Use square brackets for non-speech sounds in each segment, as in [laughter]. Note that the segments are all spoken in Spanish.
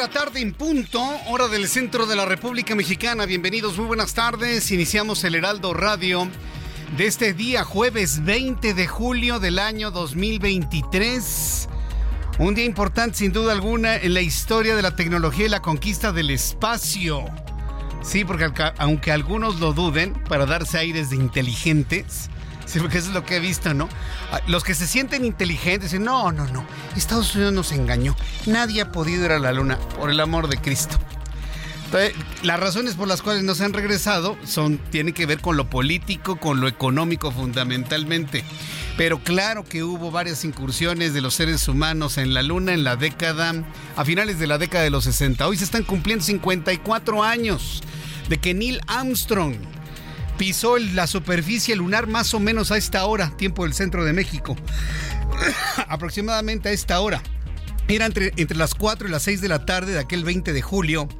La tarde en punto, hora del centro de la República Mexicana. Bienvenidos, muy buenas tardes. Iniciamos el Heraldo Radio de este día, jueves 20 de julio del año 2023. Un día importante, sin duda alguna, en la historia de la tecnología y la conquista del espacio. Sí, porque aunque algunos lo duden, para darse aires de inteligentes, sí, porque eso es lo que he visto, ¿no? Ah, Los que se sienten inteligentes dicen, no, no, no, Estados Unidos nos engañó. Nadie ha podido ir a la luna, por el amor de Cristo. Las razones por las cuales no se han regresado son, tienen que ver con lo político, con lo económico fundamentalmente. Pero claro que hubo varias incursiones de los seres humanos en la Luna en la década, a finales de la década de los 60. Hoy se están cumpliendo 54 años de que Neil Armstrong pisó la superficie lunar más o menos a esta hora, tiempo del centro de México. [coughs] Aproximadamente a esta hora. Era entre, entre las 4 y las 6 de la tarde de aquel 20 de julio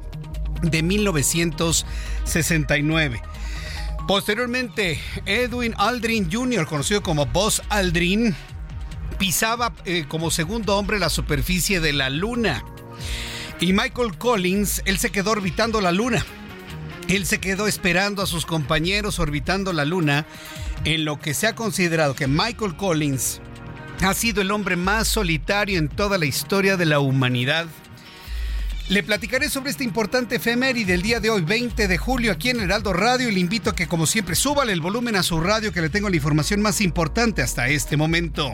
de 1969. Posteriormente, Edwin Aldrin Jr., conocido como Buzz Aldrin, pisaba eh, como segundo hombre la superficie de la Luna. Y Michael Collins, él se quedó orbitando la Luna. Él se quedó esperando a sus compañeros orbitando la Luna, en lo que se ha considerado que Michael Collins ha sido el hombre más solitario en toda la historia de la humanidad. Le platicaré sobre este importante efeméride del día de hoy, 20 de julio, aquí en Heraldo Radio. Y le invito a que, como siempre, súbale el volumen a su radio, que le tengo la información más importante hasta este momento.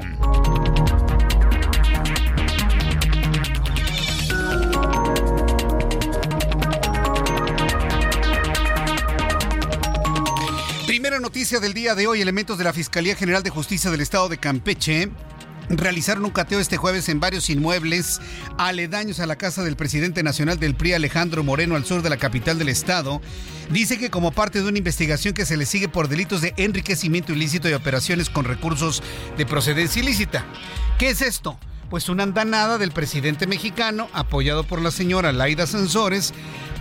Noticia del día de hoy, elementos de la Fiscalía General de Justicia del Estado de Campeche realizaron un cateo este jueves en varios inmuebles aledaños a la casa del presidente nacional del PRI, Alejandro Moreno, al sur de la capital del estado. Dice que como parte de una investigación que se le sigue por delitos de enriquecimiento ilícito y operaciones con recursos de procedencia ilícita. ¿Qué es esto? Pues una andanada del presidente mexicano, apoyado por la señora Laida Sansores,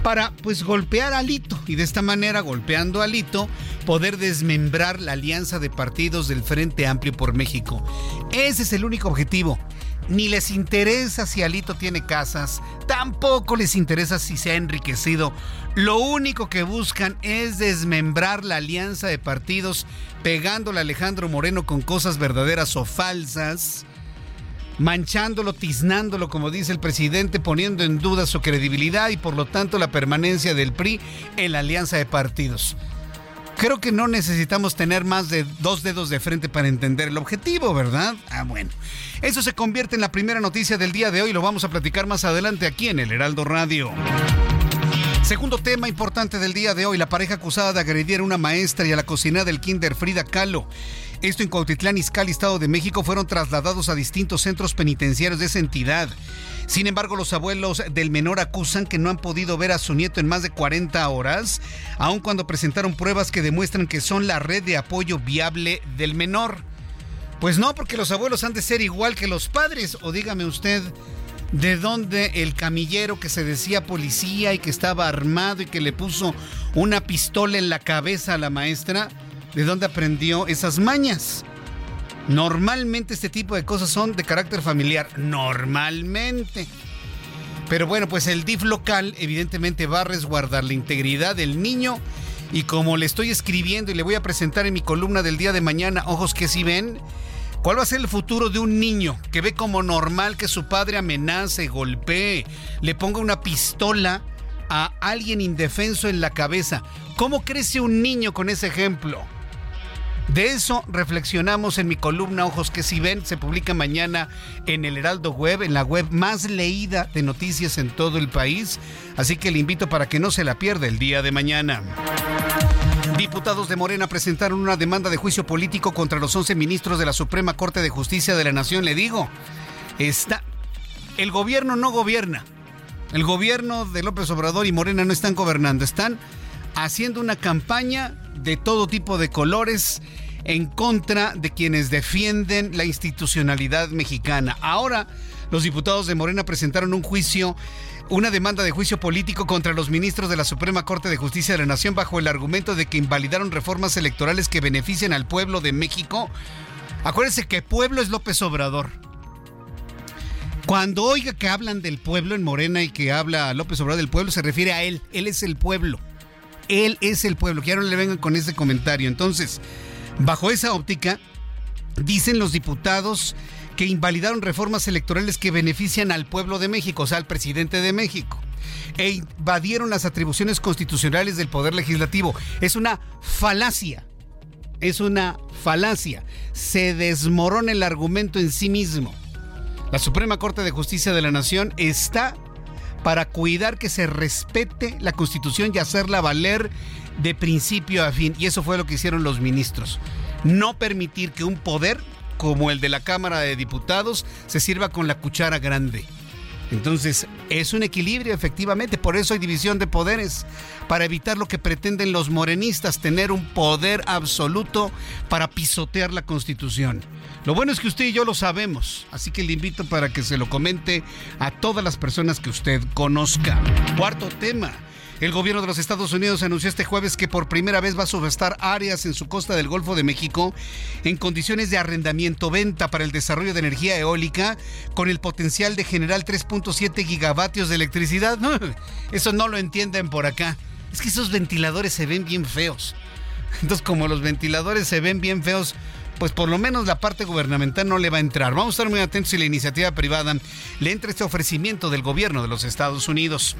para pues golpear a Alito y de esta manera, golpeando a Alito, poder desmembrar la alianza de partidos del Frente Amplio por México. Ese es el único objetivo. Ni les interesa si Alito tiene casas, tampoco les interesa si se ha enriquecido. Lo único que buscan es desmembrar la alianza de partidos, pegándole a Alejandro Moreno con cosas verdaderas o falsas manchándolo, tiznándolo, como dice el presidente, poniendo en duda su credibilidad y por lo tanto la permanencia del PRI en la alianza de partidos. Creo que no necesitamos tener más de dos dedos de frente para entender el objetivo, ¿verdad? Ah, bueno. Eso se convierte en la primera noticia del día de hoy. Lo vamos a platicar más adelante aquí en el Heraldo Radio. Segundo tema importante del día de hoy, la pareja acusada de agredir a una maestra y a la cocinera del kinder Frida Kahlo. Esto en Cuautitlán, Izcalli, Estado de México, fueron trasladados a distintos centros penitenciarios de esa entidad. Sin embargo, los abuelos del menor acusan que no han podido ver a su nieto en más de 40 horas, aun cuando presentaron pruebas que demuestran que son la red de apoyo viable del menor. Pues no, porque los abuelos han de ser igual que los padres, o dígame usted, ¿de dónde el camillero que se decía policía y que estaba armado y que le puso una pistola en la cabeza a la maestra? ¿De dónde aprendió esas mañas? Normalmente este tipo de cosas son de carácter familiar. Normalmente. Pero bueno, pues el DIF local evidentemente va a resguardar la integridad del niño y como le estoy escribiendo y le voy a presentar en mi columna del día de mañana, ojos que si ven, ¿cuál va a ser el futuro de un niño que ve como normal que su padre amenace, golpee, le ponga una pistola a alguien indefenso en la cabeza? ¿Cómo crece un niño con ese ejemplo? De eso reflexionamos en mi columna Ojos que si ven, se publica mañana en el Heraldo Web, en la web más leída de noticias en todo el país, así que le invito para que no se la pierda el día de mañana. Diputados de Morena presentaron una demanda de juicio político contra los 11 ministros de la Suprema Corte de Justicia de la Nación. Le digo, está el gobierno no gobierna. El gobierno de López Obrador y Morena no están gobernando, están haciendo una campaña de todo tipo de colores en contra de quienes defienden la institucionalidad mexicana. Ahora, los diputados de Morena presentaron un juicio, una demanda de juicio político contra los ministros de la Suprema Corte de Justicia de la Nación bajo el argumento de que invalidaron reformas electorales que benefician al pueblo de México. Acuérdense que pueblo es López Obrador. Cuando oiga que hablan del pueblo en Morena y que habla López Obrador del pueblo, se refiere a él. Él es el pueblo. Él es el pueblo. Que ahora le vengan con ese comentario. Entonces, bajo esa óptica, dicen los diputados que invalidaron reformas electorales que benefician al pueblo de México, o sea, al presidente de México, e invadieron las atribuciones constitucionales del Poder Legislativo. Es una falacia. Es una falacia. Se desmorona el argumento en sí mismo. La Suprema Corte de Justicia de la Nación está para cuidar que se respete la Constitución y hacerla valer de principio a fin. Y eso fue lo que hicieron los ministros. No permitir que un poder como el de la Cámara de Diputados se sirva con la cuchara grande. Entonces, es un equilibrio, efectivamente, por eso hay división de poderes, para evitar lo que pretenden los morenistas, tener un poder absoluto para pisotear la Constitución. Lo bueno es que usted y yo lo sabemos, así que le invito para que se lo comente a todas las personas que usted conozca. Cuarto tema. El gobierno de los Estados Unidos anunció este jueves que por primera vez va a subestar áreas en su costa del Golfo de México en condiciones de arrendamiento-venta para el desarrollo de energía eólica con el potencial de generar 3.7 gigavatios de electricidad. eso no lo entienden por acá. Es que esos ventiladores se ven bien feos. Entonces, como los ventiladores se ven bien feos, pues por lo menos la parte gubernamental no le va a entrar. Vamos a estar muy atentos si la iniciativa privada le entra este ofrecimiento del gobierno de los Estados Unidos.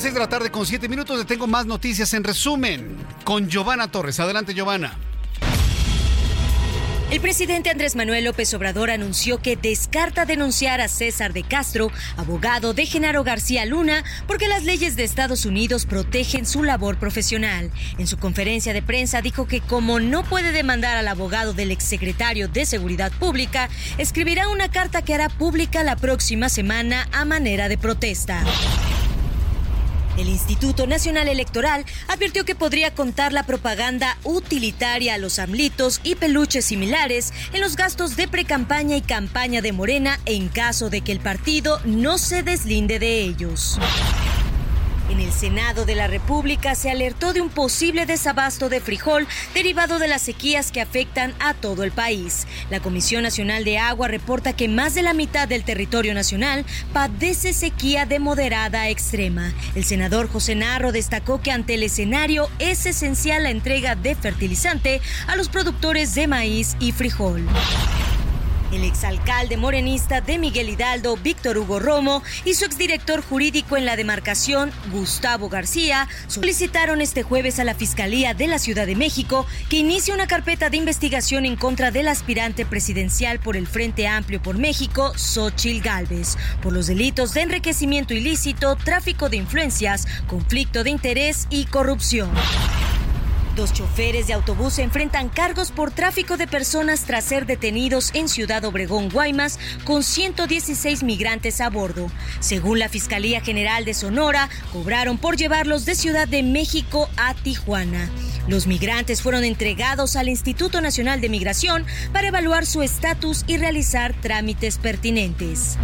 Las 6 de la tarde con 7 minutos. Le tengo más noticias en resumen con Giovanna Torres. Adelante, Giovanna. El presidente Andrés Manuel López Obrador anunció que descarta denunciar a César de Castro, abogado de Genaro García Luna, porque las leyes de Estados Unidos protegen su labor profesional. En su conferencia de prensa dijo que como no puede demandar al abogado del exsecretario de Seguridad Pública, escribirá una carta que hará pública la próxima semana a manera de protesta. El Instituto Nacional Electoral advirtió que podría contar la propaganda utilitaria a los amlitos y peluches similares en los gastos de precampaña y campaña de Morena en caso de que el partido no se deslinde de ellos. En el Senado de la República se alertó de un posible desabasto de frijol derivado de las sequías que afectan a todo el país. La Comisión Nacional de Agua reporta que más de la mitad del territorio nacional padece sequía de moderada a extrema. El senador José Narro destacó que ante el escenario es esencial la entrega de fertilizante a los productores de maíz y frijol. El exalcalde morenista de Miguel Hidalgo, Víctor Hugo Romo, y su exdirector jurídico en la demarcación, Gustavo García, solicitaron este jueves a la Fiscalía de la Ciudad de México que inicie una carpeta de investigación en contra del aspirante presidencial por el Frente Amplio por México, Xochil Gálvez, por los delitos de enriquecimiento ilícito, tráfico de influencias, conflicto de interés y corrupción. Dos choferes de autobús enfrentan cargos por tráfico de personas tras ser detenidos en Ciudad Obregón, Guaymas, con 116 migrantes a bordo. Según la Fiscalía General de Sonora, cobraron por llevarlos de Ciudad de México a Tijuana. Los migrantes fueron entregados al Instituto Nacional de Migración para evaluar su estatus y realizar trámites pertinentes.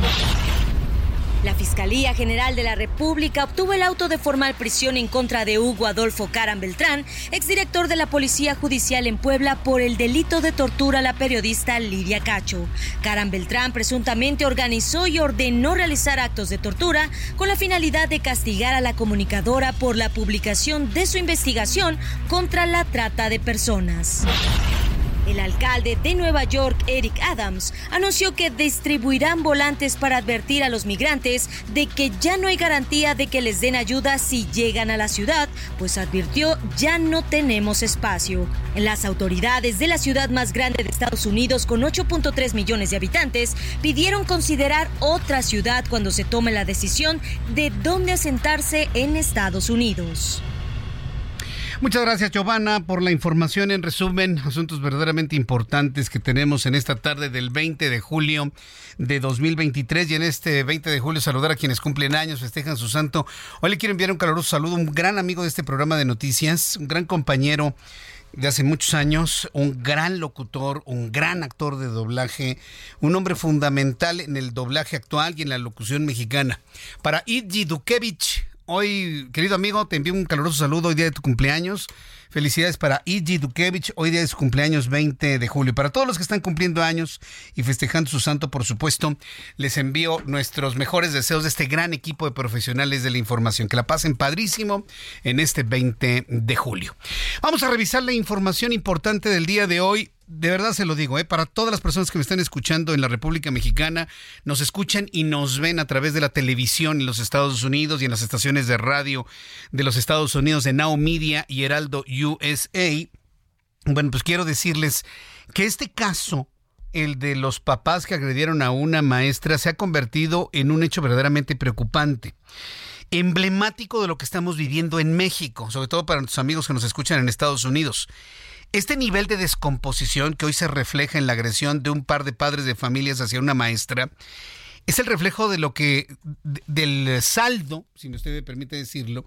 La Fiscalía General de la República obtuvo el auto de formal prisión en contra de Hugo Adolfo Caran Beltrán, exdirector de la Policía Judicial en Puebla, por el delito de tortura a la periodista Lidia Cacho. Caran Beltrán presuntamente organizó y ordenó realizar actos de tortura con la finalidad de castigar a la comunicadora por la publicación de su investigación contra la trata de personas. El alcalde de Nueva York, Eric Adams, anunció que distribuirán volantes para advertir a los migrantes de que ya no hay garantía de que les den ayuda si llegan a la ciudad, pues advirtió ya no tenemos espacio. Las autoridades de la ciudad más grande de Estados Unidos, con 8.3 millones de habitantes, pidieron considerar otra ciudad cuando se tome la decisión de dónde asentarse en Estados Unidos. Muchas gracias, Giovanna, por la información. En resumen, asuntos verdaderamente importantes que tenemos en esta tarde del 20 de julio de 2023. Y en este 20 de julio, saludar a quienes cumplen años, festejan su santo. Hoy le quiero enviar un caluroso saludo un gran amigo de este programa de noticias, un gran compañero de hace muchos años, un gran locutor, un gran actor de doblaje, un hombre fundamental en el doblaje actual y en la locución mexicana. Para Idji Dukevich, Hoy, querido amigo, te envío un caluroso saludo hoy día de tu cumpleaños. Felicidades para Iji Dukevich, hoy día de su cumpleaños 20 de julio. Para todos los que están cumpliendo años y festejando su santo, por supuesto, les envío nuestros mejores deseos de este gran equipo de profesionales de la información. Que la pasen padrísimo en este 20 de julio. Vamos a revisar la información importante del día de hoy de verdad se lo digo, ¿eh? para todas las personas que me están escuchando en la República Mexicana, nos escuchan y nos ven a través de la televisión en los Estados Unidos y en las estaciones de radio de los Estados Unidos de Now Media y Heraldo USA. Bueno, pues quiero decirles que este caso, el de los papás que agredieron a una maestra, se ha convertido en un hecho verdaderamente preocupante emblemático de lo que estamos viviendo en México, sobre todo para nuestros amigos que nos escuchan en Estados Unidos. Este nivel de descomposición que hoy se refleja en la agresión de un par de padres de familias hacia una maestra es el reflejo de lo que del saldo, si usted me permite decirlo,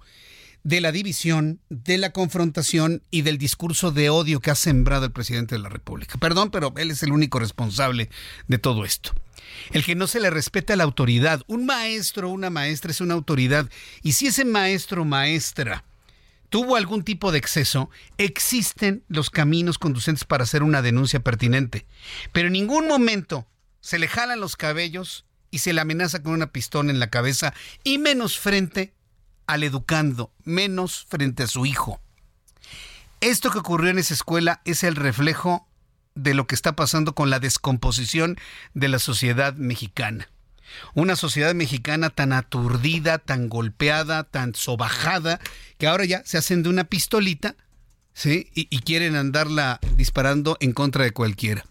de la división, de la confrontación y del discurso de odio que ha sembrado el presidente de la República. Perdón, pero él es el único responsable de todo esto. El que no se le respeta la autoridad. Un maestro una maestra es una autoridad. Y si ese maestro maestra tuvo algún tipo de exceso, existen los caminos conducentes para hacer una denuncia pertinente. Pero en ningún momento se le jalan los cabellos y se le amenaza con una pistola en la cabeza y menos frente al educando, menos frente a su hijo. Esto que ocurrió en esa escuela es el reflejo de lo que está pasando con la descomposición de la sociedad mexicana. Una sociedad mexicana tan aturdida, tan golpeada, tan sobajada, que ahora ya se hacen de una pistolita, ¿sí? Y, y quieren andarla disparando en contra de cualquiera.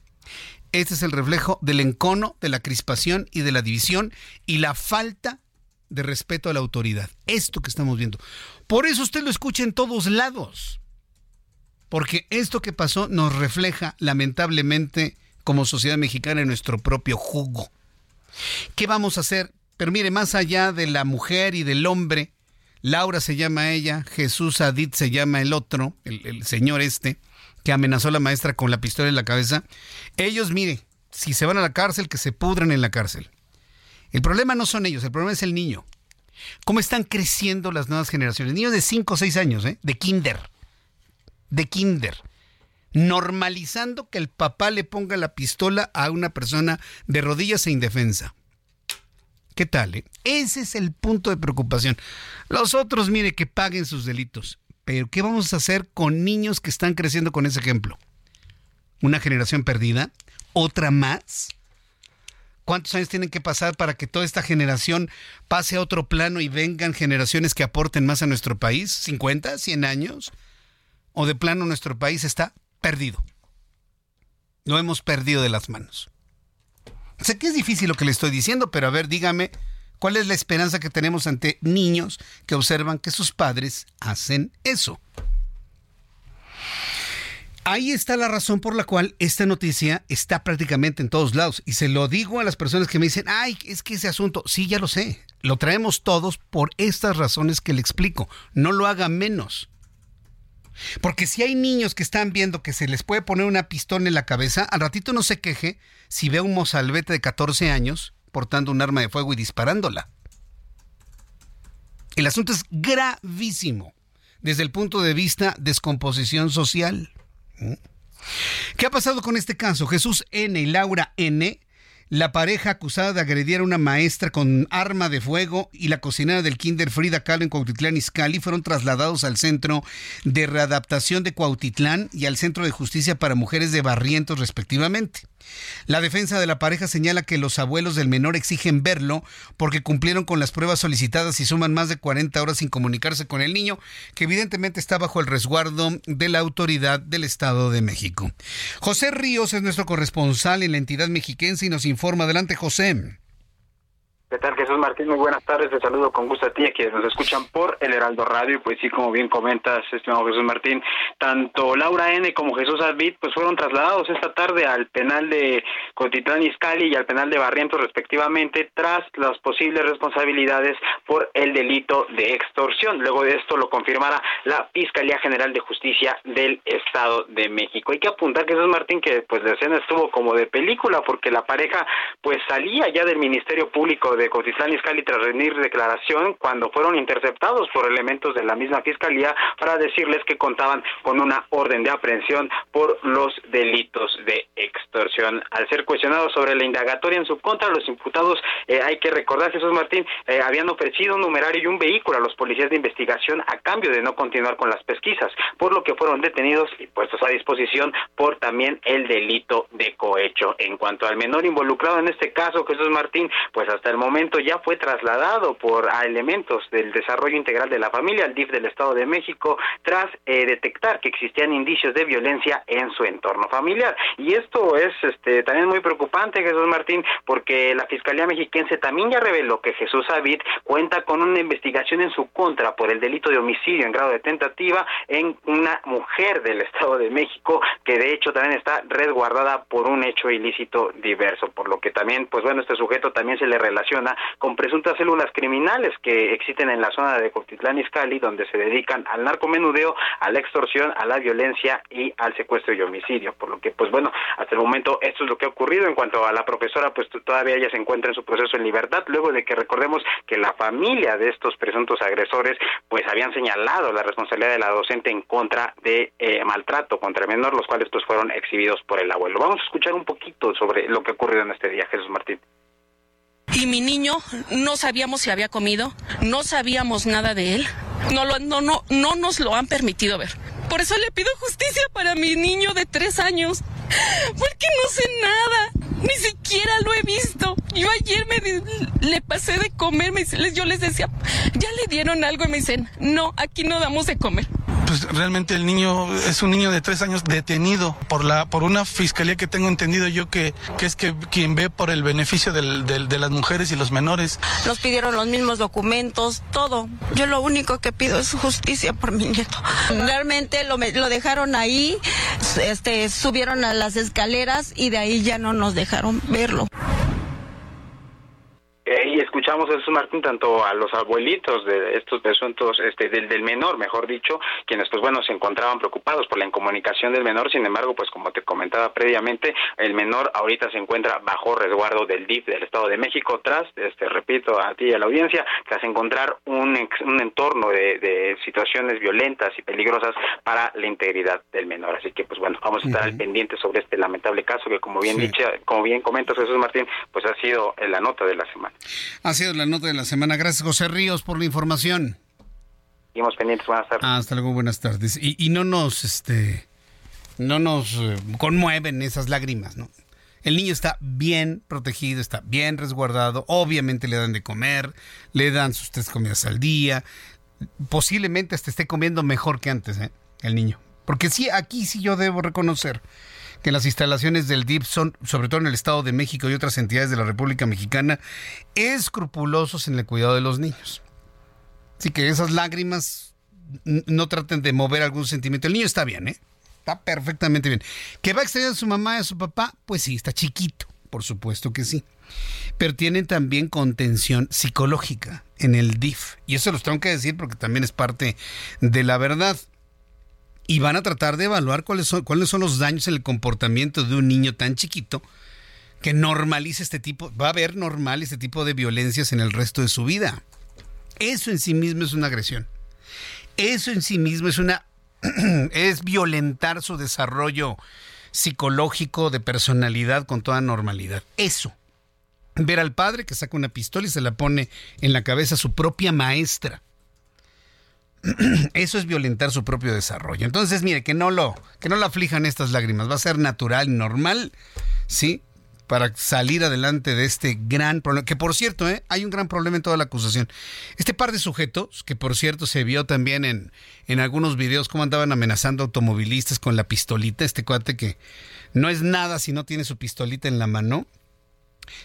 Este es el reflejo del encono, de la crispación y de la división y la falta de respeto a la autoridad. Esto que estamos viendo. Por eso usted lo escucha en todos lados. Porque esto que pasó nos refleja lamentablemente como sociedad mexicana en nuestro propio jugo. ¿Qué vamos a hacer? Pero mire, más allá de la mujer y del hombre, Laura se llama ella, Jesús Adit se llama el otro, el, señor este, que amenazó a la maestra con la pistola en la cabeza. Ellos, mire, si se van a la cárcel, que se pudran en la cárcel. El problema no son ellos, el problema es el niño. ¿Cómo están creciendo las nuevas generaciones? Niños de 5 o 6 años, ¿eh? de kinder. De kinder normalizando que el papá le ponga la pistola a una persona de rodillas e indefensa. ¿Qué tal? Eh? Ese es el punto de preocupación. Los otros, mire, que paguen sus delitos. Pero ¿qué vamos a hacer con niños que están creciendo con ese ejemplo? ¿Una generación perdida? ¿Otra más? ¿Cuántos años tienen que pasar para que toda esta generación pase a otro plano y vengan generaciones que aporten más a nuestro país? ¿50? ¿100 años? ¿O de plano nuestro país está perdido. Lo hemos perdido de las manos. Sé que es difícil lo que le estoy diciendo, pero a ver, dígame, ¿cuál es la esperanza que tenemos ante niños que observan que sus padres hacen eso? Ahí está la razón por la cual esta noticia está prácticamente en todos lados. Y se lo digo a las personas que me dicen, ay, es que ese asunto, sí, ya lo sé, lo traemos todos por estas razones que le explico. No lo haga menos. Porque si hay niños que están viendo que se les puede poner una pistola en la cabeza, al ratito no se queje si ve un mozalbete de 14 años portando un arma de fuego y disparándola. El asunto es gravísimo desde el punto de vista descomposición social. ¿Mm? ¿Qué ha pasado con este caso? Jesús N y Laura N la pareja acusada de agredir a una maestra con arma de fuego y la cocinera del kinder Frida Kahlo en Cuautitlán Izcalli fueron trasladados al Centro de Readaptación de Cuautitlán y al Centro de Justicia para Mujeres de Barrientos respectivamente. La defensa de la pareja señala que los abuelos del menor exigen verlo porque cumplieron con las pruebas solicitadas y suman más de 40 horas sin comunicarse con el niño, que evidentemente está bajo el resguardo de la autoridad del Estado de México. José Ríos es nuestro corresponsal en la entidad mexiquense y nos informa. Adelante, José. ¿Qué tal, Jesús Martín? Muy buenas tardes. Te saludo con gusto a ti, a quienes nos escuchan por el Heraldo Radio. Y pues sí, como bien comentas, estimado Jesús Martín, tanto Laura N. como Jesús Advid pues fueron trasladados esta tarde al penal de Cotitlán Izcalli y al penal de Barrientos, respectivamente, tras las posibles responsabilidades por el delito de extorsión. Luego de esto lo confirmará la Fiscalía General de Justicia del Estado de México. Hay que apuntar, Jesús Martín, que pues la escena estuvo como de película, porque la pareja pues salía ya del Ministerio Público de Cotitlán Izcalli tras rendir declaración cuando fueron interceptados por elementos de la misma fiscalía para decirles que contaban con una orden de aprehensión por los delitos de extorsión. Al ser cuestionados sobre la indagatoria en su contra, los imputados, eh, hay que recordar, Jesús Martín, eh, habían ofrecido un numerario y un vehículo a los policías de investigación a cambio de no continuar con las pesquisas, por lo que fueron detenidos y puestos a disposición por también el delito de cohecho. En cuanto al menor involucrado en este caso, Jesús Martín, pues hasta el momento ya fue trasladado por a elementos del desarrollo integral de la familia al DIF del Estado de México tras eh, detectar que existían indicios de violencia en su entorno familiar. Y esto es este también muy preocupante, Jesús Martín, porque la Fiscalía Mexiquense también ya reveló que Jesús Avid cuenta con una investigación en su contra por el delito de homicidio en grado de tentativa en una mujer del Estado de México que de hecho también está resguardada por un hecho ilícito diverso, por lo que también, pues bueno, este sujeto también se le relaciona con presuntas células criminales que existen en la zona de Cotitlán Izcalli, donde se dedican al narcomenudeo, a la extorsión, a la violencia y al secuestro y homicidio. Por lo que, pues bueno, hasta el momento esto es lo que ha ocurrido. En cuanto a la profesora, pues todavía ella se encuentra en su proceso en libertad, luego de que recordemos que la familia de estos presuntos agresores, pues habían señalado la responsabilidad de la docente en contra de eh, maltrato contra el menor, los cuales pues fueron exhibidos por el abuelo. Vamos a escuchar un poquito sobre lo que ha ocurrido en este día, Jesús Martín y mi niño no sabíamos si había comido, no sabíamos nada de él. No, lo, no, no, no nos lo han permitido ver. Por eso le pido justicia para mi niño de tres años. Porque no sé nada. Ni siquiera lo he visto. Yo ayer me le pasé de comer. Me, yo les decía, ¿ya le dieron algo? Y me dicen, no, aquí no damos de comer pues realmente el niño es un niño de tres años detenido por la por una fiscalía que tengo entendido yo que, que es que quien ve por el beneficio del, de las mujeres y los menores. Nos pidieron los mismos documentos, todo. Yo lo único que pido es justicia por mi nieto. Realmente lo, lo dejaron ahí, este, subieron a las escaleras y de ahí ya no nos dejaron verlo. Eh, y escuchamos eso Martín tanto a los abuelitos de estos presuntos este del, del menor mejor dicho quienes pues bueno se encontraban preocupados por la incomunicación del menor. Sin embargo pues como te comentaba previamente el menor ahorita se encuentra bajo resguardo del DIF del Estado de México tras este repito a ti y a la audiencia tras encontrar un, un entorno de, de situaciones violentas y peligrosas para la integridad del menor. Así que pues bueno vamos a estar al pendiente sobre este lamentable caso que como bien dicho como bien comentas Jesús Martín pues ha sido la nota de la semana ha sido la nota de la semana. Gracias, José Ríos, por la información. Seguimos pendientes. Buenas tardes. Hasta luego, buenas tardes. Y, no nos, este, no nos eh, conmueven esas lágrimas, ¿no? El niño está bien protegido, está bien resguardado. Obviamente le dan de comer, le dan sus tres comidas al día. Posiblemente hasta esté comiendo mejor que antes, ¿eh? El niño. Porque sí, aquí sí yo debo reconocer que las instalaciones del DIP son, sobre todo en el Estado de México y otras entidades de la República Mexicana, escrupulosos en el cuidado de los niños. Así que esas lágrimas no traten de mover algún sentimiento. El niño está bien, ¿eh? Está perfectamente bien. ¿Que va a extrañar a su mamá y a su papá? Pues sí, está chiquito, por supuesto que sí. Pero tienen también contención psicológica en el DIF. Y eso los tengo que decir porque también es parte de la verdad y van a tratar de evaluar cuáles son, cuáles son los daños en el comportamiento de un niño tan chiquito que normalice este tipo, va a haber normal este tipo de violencias en el resto de su vida. Eso en sí mismo es una agresión. Eso en sí mismo es una [clears throat] es violentar su desarrollo psicológico de personalidad con toda normalidad. Eso. Ver al padre que saca una pistola y se la pone en la cabeza a su propia maestra. [clears throat] Eso es violentar su propio desarrollo. Entonces, mire, que no lo, que no lo aflijan estas lágrimas. Va a ser natural normal, ¿sí? Para salir adelante de este gran problema. Que por cierto, ¿eh? hay un gran problema en toda la acusación. Este par de sujetos, que por cierto se vio también en, en algunos videos cómo andaban amenazando automovilistas con la pistolita. Este cuate que no es nada si no tiene su pistolita en la mano.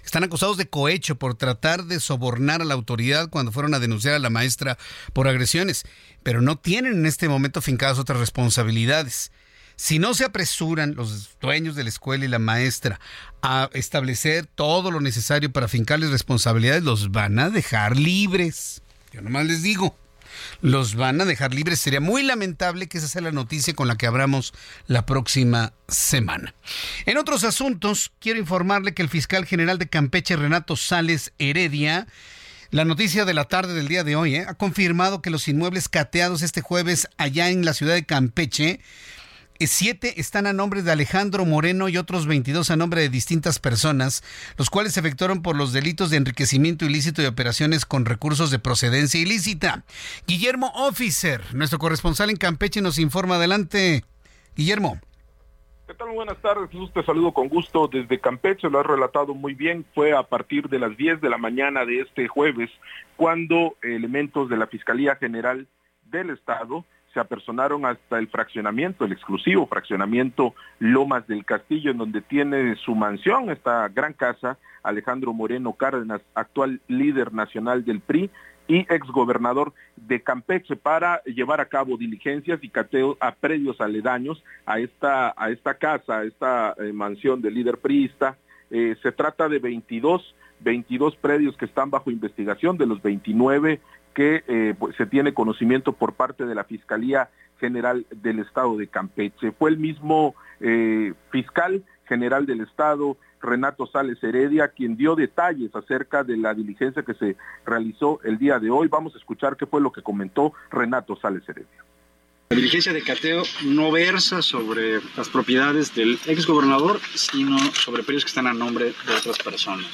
Están acusados de cohecho por tratar de sobornar a la autoridad cuando fueron a denunciar a la maestra por agresiones, pero no tienen en este momento fincadas otras responsabilidades. Si no se apresuran los dueños de la escuela y la maestra a establecer todo lo necesario para fincarles responsabilidades, los van a dejar libres. Yo nomás les digo los van a dejar libres. Sería muy lamentable que esa sea la noticia con la que abramos la próxima semana. En otros asuntos, quiero informarle que el fiscal general de Campeche, Renato Sales Heredia, la noticia de la tarde del día de hoy ¿eh? ha confirmado que los inmuebles cateados este jueves allá en la ciudad de Campeche Siete están a nombre de Alejandro Moreno y otros 22 a nombre de distintas personas, los cuales se efectuaron por los delitos de enriquecimiento ilícito y operaciones con recursos de procedencia ilícita. Guillermo Officer, nuestro corresponsal en Campeche, nos informa adelante. Guillermo. ¿Qué tal? Buenas tardes. Te saludo con gusto desde Campeche. Lo has relatado muy bien. Fue a partir de las 10 de la mañana de este jueves cuando elementos de la Fiscalía General del Estado se apersonaron hasta el fraccionamiento, el exclusivo fraccionamiento Lomas del Castillo, en donde tiene su mansión, esta gran casa, Alejandro Moreno Cárdenas, actual líder nacional del PRI y exgobernador de Campeche, para llevar a cabo diligencias y cateos a predios aledaños a esta, a esta casa, a esta eh, mansión del líder priista. Eh, se trata de 22 22 predios que están bajo investigación, de los 29 que eh, pues, se tiene conocimiento por parte de la Fiscalía General del Estado de Campeche. Fue el mismo eh, fiscal general del Estado, Renato Sales Heredia, quien dio detalles acerca de la diligencia que se realizó el día de hoy. Vamos a escuchar qué fue lo que comentó Renato Sales Heredia. La diligencia de cateo no versa sobre las propiedades del ex gobernador, sino sobre predios que están a nombre de otras personas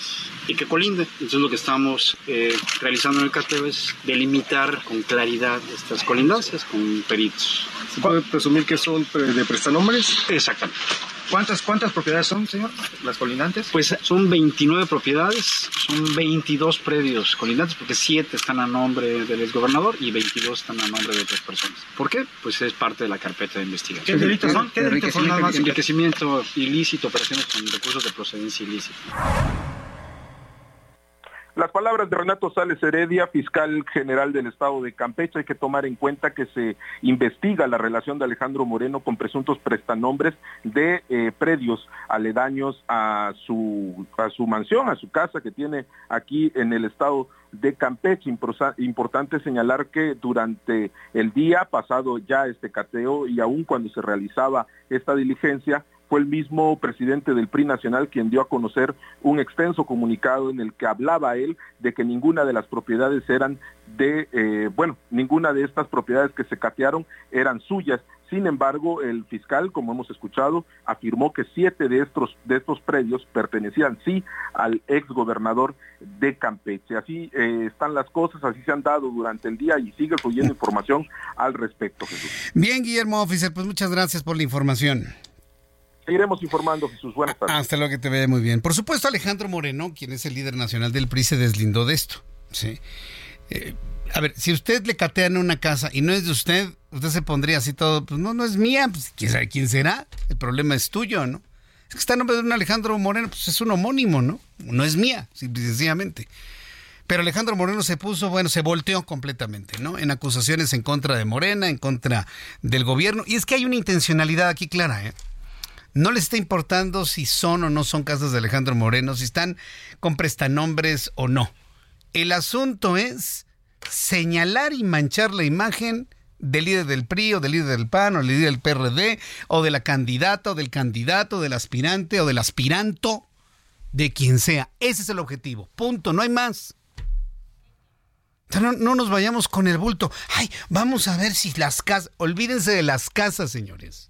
y que colinde. Entonces lo que estamos eh, realizando en el cateo es delimitar con claridad estas colindancias con peritos. ¿Se puede presumir que son de prestanombres? Exactamente. ¿Cuántas, ¿Cuántas propiedades son, señor? ¿Las colindantes? Pues son 29 propiedades, son 22 predios colindantes, porque 7 están a nombre del exgobernador y 22 están a nombre de otras personas. ¿Por qué? Pues es parte de la carpeta de investigación. ¿Qué delitos son? ¿Qué delitos son nada más? Enriquecimiento ilícito, operaciones con recursos de procedencia ilícita. Las palabras de Renato Sales Heredia, fiscal general del estado de Campeche, hay que tomar en cuenta que se investiga la relación de Alejandro Moreno con presuntos prestanombres de eh, predios aledaños a su, a su mansión, a su casa que tiene aquí en el estado de Campeche. Importante señalar que durante el día pasado ya este cateo y aún cuando se realizaba esta diligencia, fue el mismo presidente del PRI nacional quien dio a conocer un extenso comunicado en el que hablaba él de que ninguna de las propiedades eran de, eh, bueno, ninguna de estas propiedades que se catearon eran suyas. Sin embargo, el fiscal, como hemos escuchado, afirmó que siete de estos, de estos predios pertenecían sí al ex gobernador de Campeche. Así eh, están las cosas, así se han dado durante el día y sigue fluyendo [laughs] información al respecto, Jesús. Bien, Guillermo Oficial, pues muchas gracias por la información. Seguiremos informando, Jesús. Buenas tardes. Hasta luego, que te vea muy bien. Por supuesto, Alejandro Moreno, quien es el líder nacional del PRI, se deslindó de esto. Sí. Eh, a ver, si usted le catean una casa y no es de usted, usted se pondría así todo, pues no, no es mía, pues quién sabe quién será, el problema es tuyo, ¿no? Es que está en nombre de un Alejandro Moreno, pues es un homónimo, ¿no? No es mía, sencillamente. Pero Alejandro Moreno se puso, bueno, se volteó completamente, ¿no? En acusaciones en contra de Morena, en contra del gobierno. Y es que hay una intencionalidad aquí clara, ¿eh? No les está importando si son o no son casas de Alejandro Moreno, si están con prestanombres o no. El asunto es señalar y manchar la imagen del líder del PRI o del líder del PAN o del líder del PRD o de la candidata o del candidato, del aspirante o del aspiranto, de quien sea. Ese es el objetivo. Punto, no hay más. No, no nos vayamos con el bulto. Ay, vamos a ver si las casas. Olvídense de las casas, señores.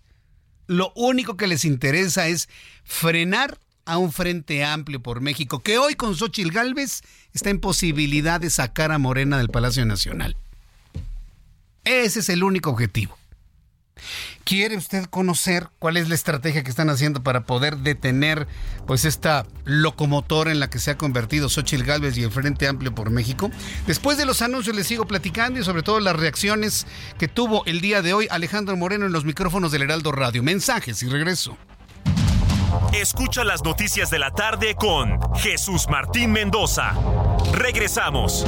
Lo único que les interesa es frenar a un frente amplio por México, que hoy con Xochitl Gálvez está en posibilidad de sacar a Morena del Palacio Nacional. Ese es el único objetivo. ¿Quiere usted conocer cuál es la estrategia que están haciendo para poder detener pues esta locomotora en la que se ha convertido Xochitl Gálvez y el Frente Amplio por México? Después de los anuncios les sigo platicando y sobre todo las reacciones que tuvo el día de hoy Alejandro Moreno en los micrófonos del Heraldo Radio. Mensajes y regreso. Escucha las noticias de la tarde con Jesús Martín Mendoza. Regresamos.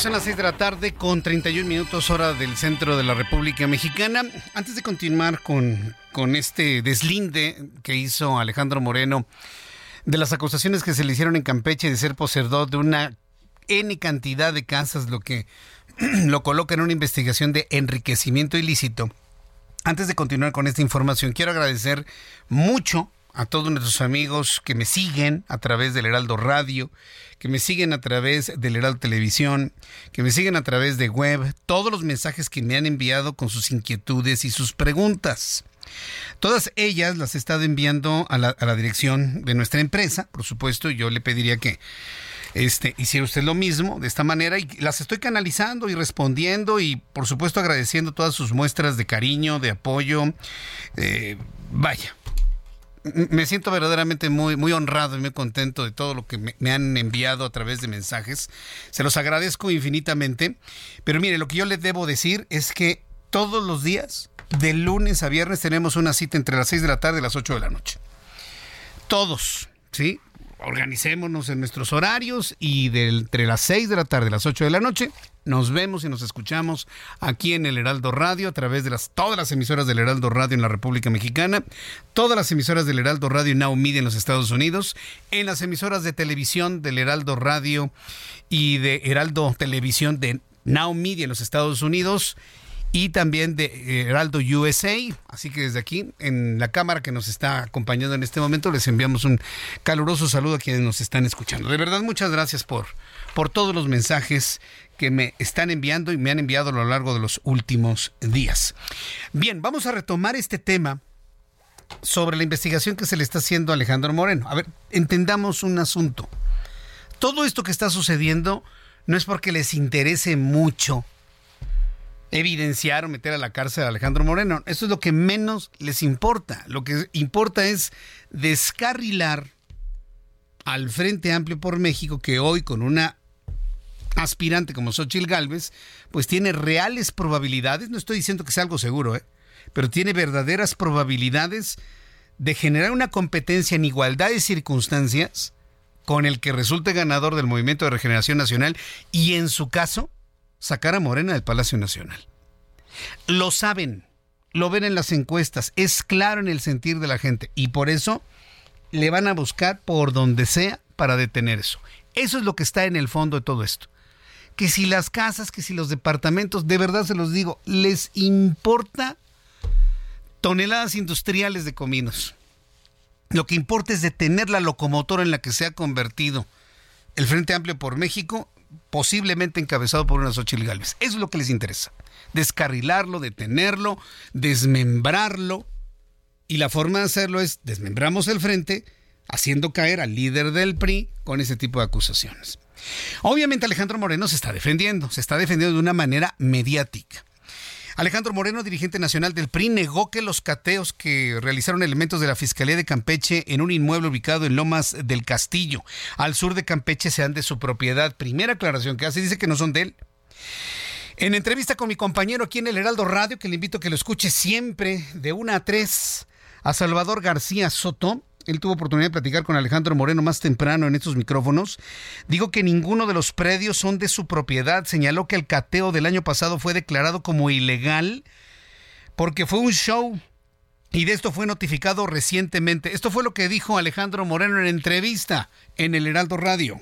Son las 6 de la tarde con 31 minutos hora del centro de la República Mexicana. Antes de continuar con, con este deslinde que hizo Alejandro Moreno de las acusaciones que se le hicieron en Campeche de ser poseedor de una N cantidad de casas, lo que [clears throat] lo coloca en una investigación de enriquecimiento ilícito. Antes de continuar con esta información, quiero agradecer mucho a todos nuestros amigos que me siguen a través del Heraldo Radio, que me siguen a través del Heraldo Televisión, que me siguen a través de web, todos los mensajes que me han enviado con sus inquietudes y sus preguntas. Todas ellas las he estado enviando a la, a la dirección de nuestra empresa, por supuesto, yo le pediría que este, hiciera usted lo mismo de esta manera y las estoy canalizando y respondiendo y por supuesto agradeciendo todas sus muestras de cariño, de apoyo. Eh, vaya, me siento verdaderamente muy, muy honrado y muy contento de todo lo que me, han enviado a través de mensajes. Se los agradezco infinitamente. Pero mire, lo que yo les debo decir es que todos los días, de lunes a viernes, tenemos una cita entre las 6 de la tarde y las 8 de la noche. Todos, ¿sí? Organicémonos en nuestros horarios y de entre las 6 de la tarde y las 8 de la noche nos vemos y nos escuchamos aquí en el Heraldo Radio a través de las, todas las emisoras del Heraldo Radio en la República Mexicana, todas las emisoras del Heraldo Radio Now Media en los Estados Unidos, en las emisoras de televisión del Heraldo Radio y de Heraldo Televisión de Now Media en los Estados Unidos y también de eh, Heraldo USA. Así que desde aquí, en la cámara que nos está acompañando en este momento, les enviamos un caluroso saludo a quienes nos están escuchando. De verdad, muchas gracias por, por todos los mensajes que me están enviando y me han enviado a lo largo de los últimos días. Bien, vamos a retomar este tema sobre la investigación que se le está haciendo a Alejandro Moreno. A ver, entendamos un asunto. Todo esto que está sucediendo no es porque les interese mucho evidenciar o meter a la cárcel a Alejandro Moreno. Eso es lo que menos les importa. Lo que importa es descarrilar al Frente Amplio por México, que hoy con una aspirante como Xochitl Galvez, pues tiene reales probabilidades, no estoy diciendo que sea algo seguro, ¿eh? pero tiene verdaderas probabilidades de generar una competencia en igualdad de circunstancias con el que resulte ganador del Movimiento de Regeneración Nacional y en su caso sacar a Morena del Palacio Nacional. Lo saben, lo ven en las encuestas, es claro en el sentir de la gente y por eso le van a buscar por donde sea para detener eso. Eso es lo que está en el fondo de todo esto. Que si las casas, que si los departamentos, de verdad se los digo, les importa toneladas industriales de cominos. Lo que importa es detener la locomotora en la que se ha convertido el Frente Amplio por México posiblemente encabezado por una Xochitl Galvez. Eso es lo que les interesa. Descarrilarlo, detenerlo, desmembrarlo. Y la forma de hacerlo es desmembramos el frente, haciendo caer al líder del PRI con ese tipo de acusaciones. Obviamente Alejandro Moreno se está defendiendo, se está defendiendo de una manera mediática. Alejandro Moreno, dirigente nacional del PRI, negó que los cateos que realizaron elementos de la Fiscalía de Campeche en un inmueble ubicado en Lomas del Castillo, al sur de Campeche, sean de su propiedad. Primera aclaración que hace, dice que no son de él. En entrevista con mi compañero aquí en el Heraldo Radio, que le invito a que lo escuche siempre de una a tres, a Salvador García Soto, él tuvo oportunidad de platicar con Alejandro Moreno más temprano en estos micrófonos. Digo que ninguno de los predios son de su propiedad. Señaló que el cateo del año pasado fue declarado como ilegal porque fue un show y de esto fue notificado recientemente. Esto fue lo que dijo Alejandro Moreno en entrevista en el Heraldo Radio.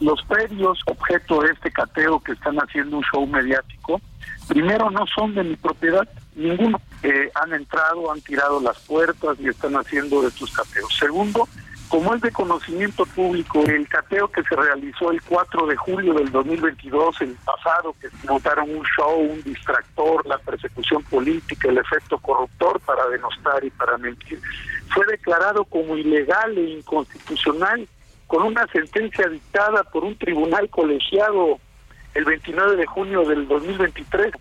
Los predios objeto de este cateo que están haciendo un show mediático, primero no son de mi propiedad, ninguno. Eh, han entrado, han tirado las puertas y están haciendo estos cateos. Segundo, como es de conocimiento público, el cateo que se realizó el 4 de julio del 2022, el pasado, que montaron un show, un distractor, la persecución política, el efecto corruptor para denostar y para mentir, fue declarado como ilegal e inconstitucional con una sentencia dictada por un tribunal colegiado el 29 de junio del 2023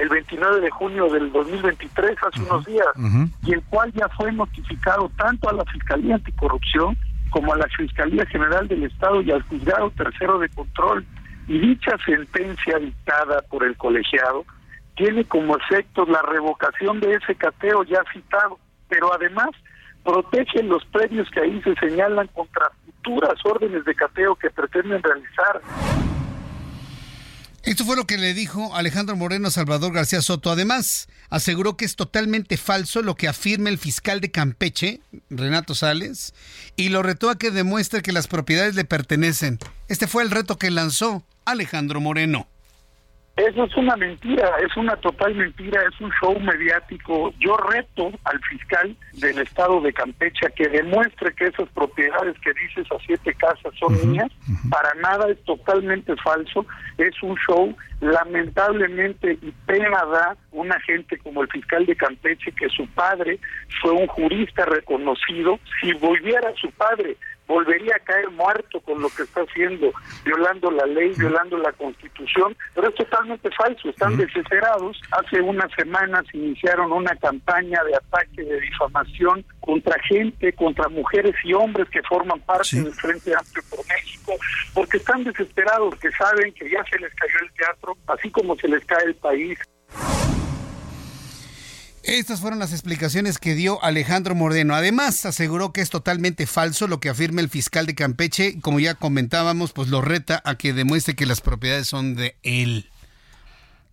el 29 de junio del 2023, hace unos días, y el cual ya fue notificado tanto a la Fiscalía Anticorrupción como a la Fiscalía General del Estado y al Juzgado Tercero de Control. Y dicha sentencia dictada por el colegiado tiene como efecto la revocación de ese cateo ya citado, pero además protege los predios que ahí se señalan contra futuras órdenes de cateo que pretenden realizar. Esto fue lo que le dijo Alejandro Moreno a Salvador García Soto. Además, aseguró que es totalmente falso lo que afirma el fiscal de Campeche, Renato Sales, y lo retó a que demuestre que las propiedades le pertenecen. Este fue el reto que lanzó Alejandro Moreno. Eso es una mentira, es una total mentira, es un show mediático. Yo reto al fiscal del estado de Campeche que demuestre que esas propiedades que dices a siete casas son mías. Para nada es totalmente falso, es un show. Lamentablemente y pena da una gente como el fiscal de Campeche que su padre fue un jurista reconocido. Si volviera su padre volvería a caer muerto con lo que está haciendo, violando la ley, violando la constitución, pero es totalmente falso, están desesperados. Hace unas semanas iniciaron una campaña de ataque, de difamación contra gente, contra mujeres y hombres que forman parte del Frente Amplio por México, porque están desesperados, que saben que ya se les cayó el teatro, así como se les cae el país. Estas fueron las explicaciones que dio Alejandro Moreno. Además, aseguró que es totalmente falso lo que afirma el fiscal de Campeche. Como ya comentábamos, pues lo reta a que demuestre que las propiedades son de él.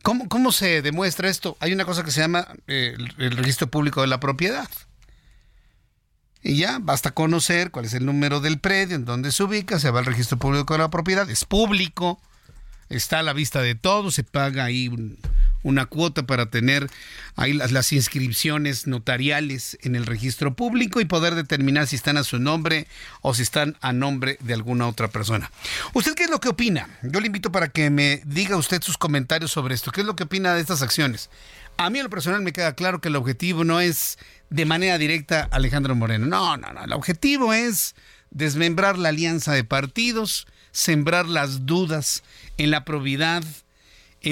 ¿Cómo, cómo se demuestra esto? Hay una cosa que se llama eh, el, registro público de la propiedad. Y ya, basta conocer cuál es el número del predio, en dónde se ubica, se va al registro público de la propiedad, es público, está a la vista de todos, se paga ahí un, una cuota para tener ahí las, inscripciones notariales en el registro público y poder determinar si están a su nombre o si están a nombre de alguna otra persona. ¿Usted qué es lo que opina? Yo le invito para que me diga usted sus comentarios sobre esto. ¿Qué es lo que opina de estas acciones? A mí en lo personal me queda claro que el objetivo no es de manera directa Alejandro Moreno. No, no, no. El objetivo es desmembrar la alianza de partidos, sembrar las dudas en la probidad,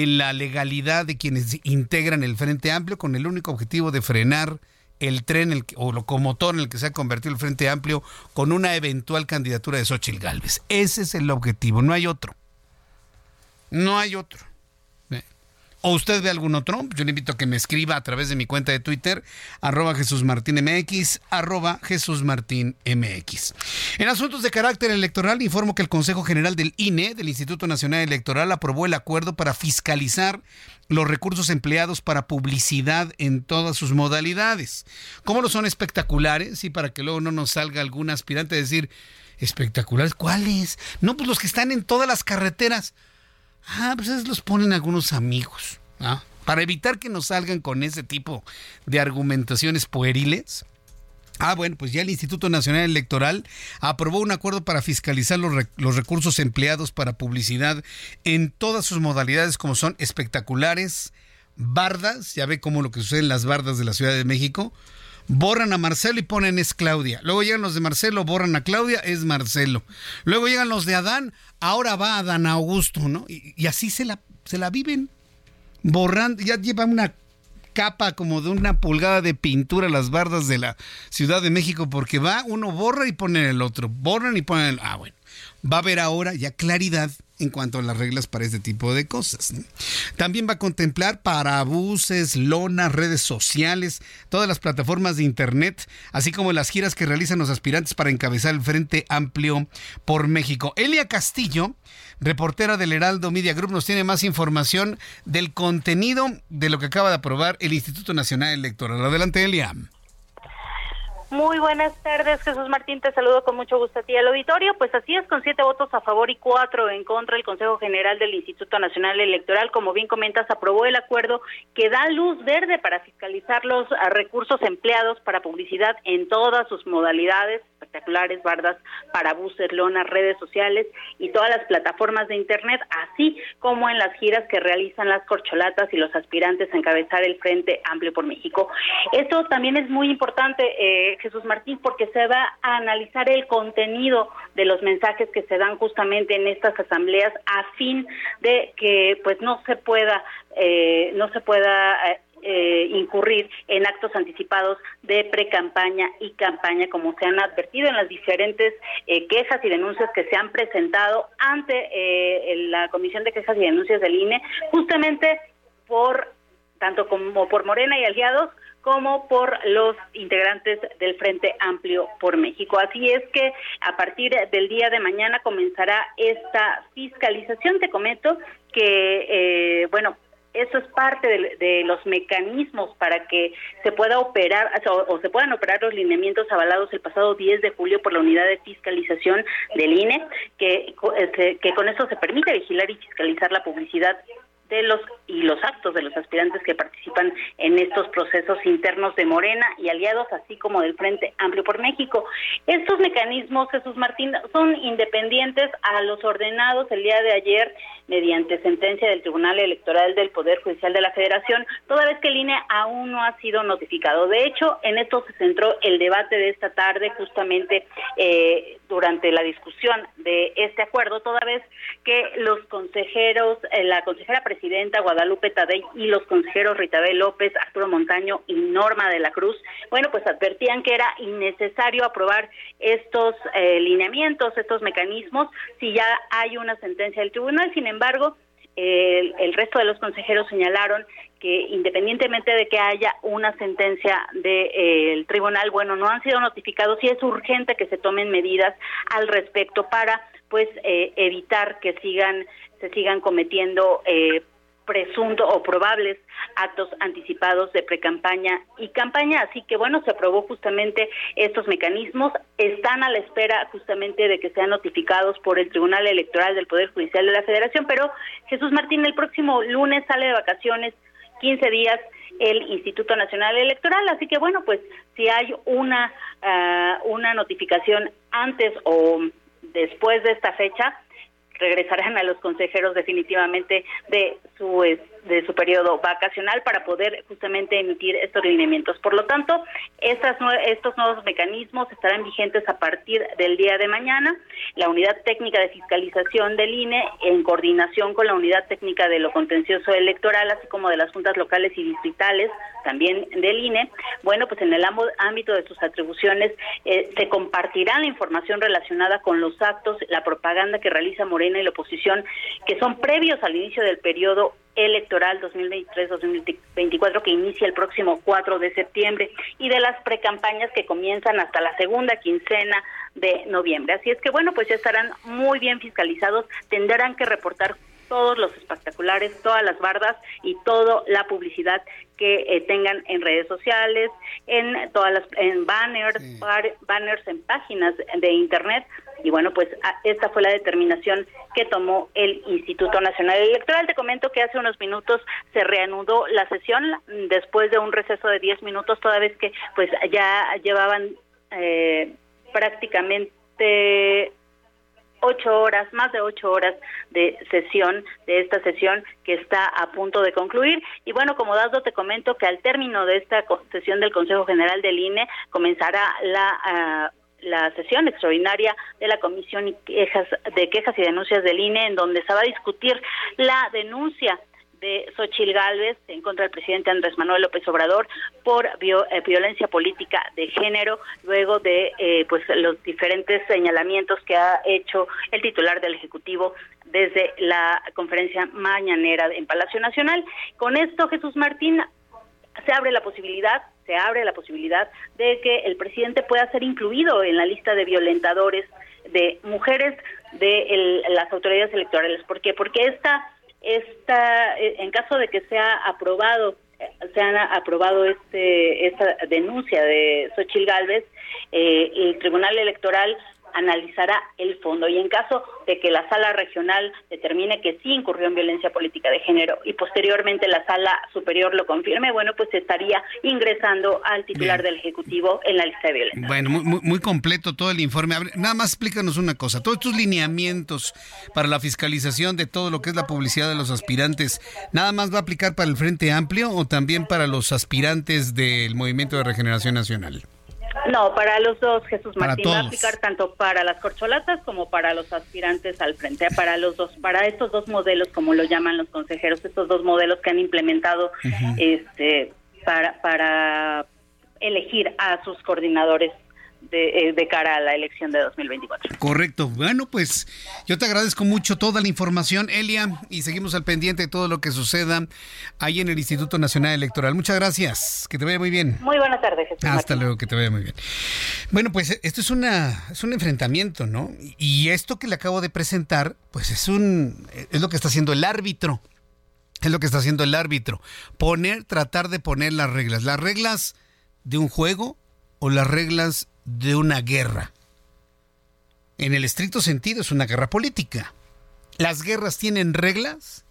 en la legalidad de quienes integran el Frente Amplio con el único objetivo de frenar el tren el, o locomotor en el que se ha convertido el Frente Amplio con una eventual candidatura de Xochitl Gálvez. Ese es el objetivo, no hay otro. No hay otro o usted ve algún otro, yo le invito a que me escriba a través de mi cuenta de Twitter, arroba Jesús Martín MX, arroba Jesús Martín MX. En asuntos de carácter electoral, informo que el Consejo General del INE, del Instituto Nacional Electoral, aprobó el acuerdo para fiscalizar los recursos empleados para publicidad en todas sus modalidades. ¿Cómo lo son espectaculares? Y para que luego no nos salga algún aspirante a decir, espectaculares, ¿cuáles? No, pues los que están en todas las carreteras. Ah, pues esos los ponen algunos amigos. ¿ah? Para evitar que nos salgan con ese tipo de argumentaciones pueriles. Ah, bueno, pues ya el Instituto Nacional Electoral aprobó un acuerdo para fiscalizar los, los, recursos empleados para publicidad en todas sus modalidades, como son espectaculares, bardas, ya ve cómo lo que sucede en las bardas de la Ciudad de México, borran a Marcelo y ponen es Claudia. Luego llegan los de Marcelo, borran a Claudia, es Marcelo. Luego llegan los de Adán, ahora va Adán Augusto, ¿no? Y, así se la, se la viven borrando, ya lleva una capa como de una pulgada de pintura las bardas de la Ciudad de México porque va, uno borra y pone el otro, borran y ponen el... Ah, bueno, va a haber ahora ya claridad en cuanto a las reglas para este tipo de cosas. También va a contemplar parabuses, lonas, redes sociales, todas las plataformas de Internet, así como las giras que realizan los aspirantes para encabezar el Frente Amplio por México. Elia Castillo, reportera del Heraldo Media Group, nos tiene más información del contenido de lo que acaba de aprobar el Instituto Nacional Electoral. Adelante, Elia. Muy buenas tardes, Jesús Martín. Te saludo con mucho gusto a ti al auditorio. Pues así es, con siete votos a favor y cuatro en contra, el Consejo General del Instituto Nacional Electoral, como bien comentas, aprobó el acuerdo que da luz verde para fiscalizar los ah, recursos empleados para publicidad en todas sus modalidades, espectaculares, bardas, para buses, lonas, redes sociales y todas las plataformas de Internet, así como en las giras que realizan las corcholatas y los aspirantes a encabezar el Frente Amplio por México. Esto también es muy importante. Eh, Jesús Martín, porque se va a analizar el contenido de los mensajes que se dan justamente en estas asambleas a fin de que pues no se pueda eh, no se pueda eh, incurrir en actos anticipados de pre-campaña y campaña, como se han advertido en las diferentes eh, quejas y denuncias que se han presentado ante la Comisión de Quejas y Denuncias del INE, justamente por tanto como por Morena y aliados, como por los integrantes del Frente Amplio por México. Así es que a partir del día de mañana comenzará esta fiscalización. Te comento que, eh, bueno, eso es parte de, los mecanismos para que se pueda operar o, se puedan operar los lineamientos avalados el pasado 10 de julio por la unidad de fiscalización del INE, que, este, que con eso se permite vigilar y fiscalizar la publicidad de los y los actos de los aspirantes que participan en estos procesos internos de Morena y aliados, así como del Frente Amplio por México. Estos mecanismos, Jesús Martín, son independientes a los ordenados el día de ayer mediante sentencia del Tribunal Electoral del Poder Judicial de la Federación, toda vez que el INE aún no ha sido notificado. De hecho, en esto se centró el debate de esta tarde, justamente eh, durante la discusión de este acuerdo, toda vez que los consejeros, eh, la consejera presidenta Guadalupe Tadei y los consejeros Ritabel López, Arturo Montaño y Norma de la Cruz, bueno, pues advertían que era innecesario aprobar estos eh, lineamientos, estos mecanismos, si ya hay una sentencia del tribunal. Sin embargo, el, resto de los consejeros señalaron que independientemente de que haya una sentencia del tribunal, bueno, no han sido notificados y es urgente que se tomen medidas al respecto para pues eh, evitar que sigan se sigan cometiendo eh, presunto o probables actos anticipados de precampaña y campaña. Así que bueno, se aprobó justamente estos mecanismos. Están a la espera justamente de que sean notificados por el Tribunal Electoral del Poder Judicial de la Federación. Pero Jesús Martín, el próximo lunes sale de vacaciones 15 días el Instituto Nacional Electoral. Así que bueno, pues si hay una, ah, una notificación antes o después de esta fecha, regresarán a los consejeros definitivamente de su de su periodo vacacional para poder justamente emitir estos lineamientos. Por lo tanto, estas, estos nuevos mecanismos estarán vigentes a partir del día de mañana. La Unidad Técnica de Fiscalización del INE, en coordinación con la Unidad Técnica de lo Contencioso Electoral, así como de las juntas locales y distritales, también del INE, bueno, pues en el ámbito de sus atribuciones eh, se compartirá la información relacionada con los actos, la propaganda que realiza Morena y la oposición, que son previos al inicio del periodo electoral 2023-2024 que inicia el próximo 4 de septiembre y de las precampañas que comienzan hasta la segunda quincena de noviembre. Así es que bueno, pues ya estarán muy bien fiscalizados, tendrán que reportar todos los espectaculares, todas las bardas y toda la publicidad que eh, tengan en redes sociales, en todas las en banners, banners en páginas de internet y bueno, pues esta fue la determinación que tomó el Instituto Nacional Electoral. Te comento que hace unos minutos se reanudó la sesión después de un receso de 10 minutos, toda vez que pues ya llevaban eh, prácticamente ocho horas, más de ocho horas de sesión, de esta sesión que está a punto de concluir. Y bueno, como dato te comento que al término de esta sesión del Consejo General del INE comenzará la... La sesión extraordinaria de la Comisión de Quejas y Denuncias del INE, en donde se va a discutir la denuncia de Xochil Gálvez en contra del presidente Andrés Manuel López Obrador por eh, violencia política de género, luego de eh, pues los diferentes señalamientos que ha hecho el titular del Ejecutivo desde la conferencia mañanera en Palacio Nacional. Con esto, Jesús Martín, se abre la posibilidad se abre la posibilidad de que el presidente pueda ser incluido en la lista de violentadores de mujeres de las autoridades electorales. ¿Por qué? Porque esta esta, eh, en caso de que sea aprobado, eh, se han aprobado este, esta denuncia de Xochil Gálvez, eh, el Tribunal Electoral analizará el fondo y en caso de que la sala regional determine que sí incurrió en violencia política de género y posteriormente la sala superior lo confirme, bueno, pues estaría ingresando al titular del Ejecutivo en la lista de violencia. Bueno, muy, muy completo todo el informe. nada más explícanos una cosa, todos estos lineamientos para la fiscalización de todo lo que es la publicidad de los aspirantes, ¿nada más va a aplicar para el Frente Amplio o también para los aspirantes del Movimiento de Regeneración Nacional? No, para los dos, Jesús Martín, va a aplicar tanto para las corcholatas como para los aspirantes al frente, para los dos, para estos dos modelos, como lo llaman los consejeros, estos dos modelos que han implementado este para, para elegir a sus coordinadores de, eh, de, cara a la elección de 2024. Correcto. Bueno, pues yo te agradezco mucho toda la información, Elia, y seguimos al pendiente de todo lo que suceda ahí en el Instituto Nacional Electoral. Muchas gracias. Que te vaya muy bien. Muy buenas tardes. Jesús Hasta luego, que te vaya muy bien. Bueno, pues esto es una es un enfrentamiento, ¿no? Y esto que le acabo de presentar, pues es un es lo que está haciendo el árbitro. Es lo que está haciendo el árbitro. Poner, tratar de poner las reglas. Las reglas de un juego o las reglas de una guerra. En el estricto sentido es una guerra política. ¿Las guerras tienen reglas?